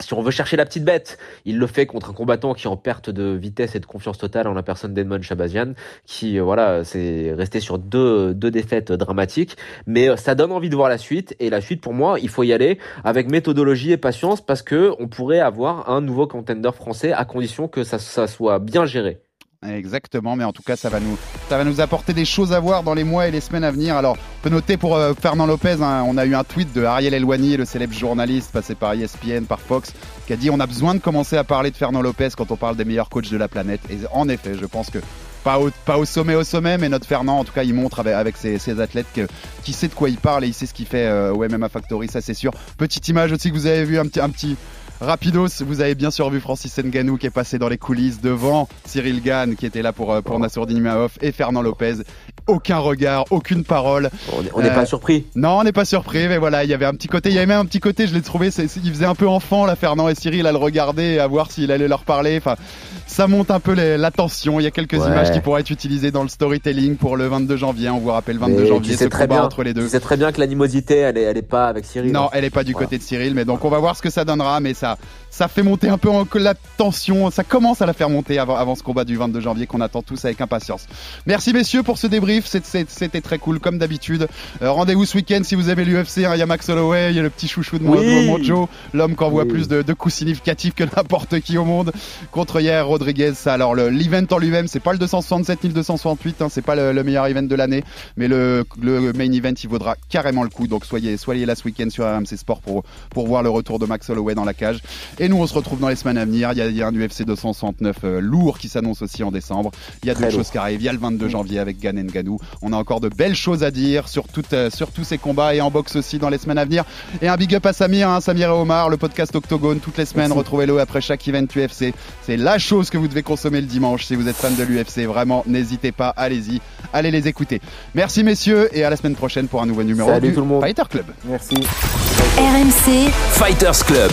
si on veut chercher la petite bête, il le fait contre un combattant qui est en perte de vitesse et de confiance totale en la personne d'Edmond Shabazian, qui voilà, c'est resté sur deux, deux défaites dramatiques. Mais ça donne envie de voir la suite. Et la suite, pour moi, il faut y aller avec méthodologie et patience parce que on pourrait avoir un nouveau contender français à condition que ça, ça soit bien géré. Exactement, mais en tout cas, ça va nous, ça va nous apporter des choses à voir dans les mois et les semaines à venir. Alors, on peut noter pour euh, Fernand Lopez, hein, on a eu un tweet de Ariel Elwani, le célèbre journaliste passé par ESPN, par Fox, qui a dit on a besoin de commencer à parler de Fernand Lopez quand on parle des meilleurs coachs de la planète. Et en effet, je pense que pas au, pas au sommet au sommet, mais notre Fernand, en tout cas, il montre avec, avec ses, ses athlètes que, qui sait de quoi il parle et il sait ce qu'il fait euh, au MMA Factory, ça c'est sûr. Petite image aussi que vous avez vu, un petit, un petit rapidos, vous avez bien sûr vu Francis Nganou qui est passé dans les coulisses devant Cyril Gann qui était là pour, euh, pour Nassourdine et Fernand Lopez. Aucun regard, aucune parole. On n'est n'est Euh, pas surpris. Non, on n'est pas surpris, mais voilà, il y avait un petit côté, il y avait même un petit côté, je l'ai trouvé, c'est- c'est- il faisait un peu enfant là, Fernand et Cyril à le regarder, à voir s'il allait leur parler. Enfin, ça monte un peu les- la tension. Il y a quelques Ouais. images qui pourraient être utilisées dans le storytelling pour le 22 janvier. On vous rappelle 22 Mais janvier, tu ce très combat bien, entre les deux. Sais très bien que l'animosité, elle est, elle est pas avec Cyril. Non, hein. elle est pas du Voilà. côté de Cyril, mais donc on va voir ce que ça donnera, mais ça, ça fait monter un peu en- la tension, ça commence à la faire monter avant, avant ce combat du 22 janvier qu'on attend tous avec impatience. Merci messieurs pour ce débrief, C'était très cool comme d'habitude. Euh, Rendez-vous ce week-end si vous aimez l'UFC, hein, il y a Max Holloway, il y a le petit chouchou de moi, Oui. Mojo, l'homme qui envoie Oui. plus de, de coups significatifs que n'importe qui au monde contre hier Rodriguez. Alors le- l'event en lui-même, c'est pas le 267 ni le 268, hein, c'est pas le, le meilleur event de l'année, mais le, le main event il vaudra carrément le coup. Donc soyez soyez là ce week-end sur RMC Sport pour pour voir le retour de Max Holloway dans la cage. Et nous on se retrouve dans les semaines à venir. Il y a, il y a un UFC 269 euh, lourd qui s'annonce aussi en décembre. Il y a d'autres choses qui arrivent. Il y a le 22 janvier avec Nganou. On a encore de belles choses à dire sur toutes euh, sur tous ces combats et en boxe aussi dans les semaines à venir. Et un big up à Samir, hein, Samir et Omar, le podcast Octogone toutes les semaines. Retrouvez-le après chaque event UFC. C'est la chose que vous devez consommer le dimanche si vous êtes fan de l'UFC. Vraiment, n'hésitez pas, allez-y, allez les écouter. Merci messieurs et à la semaine prochaine pour un nouveau numéro Salut du tout le monde. Fighter Club. Merci. RMC Fighters Club.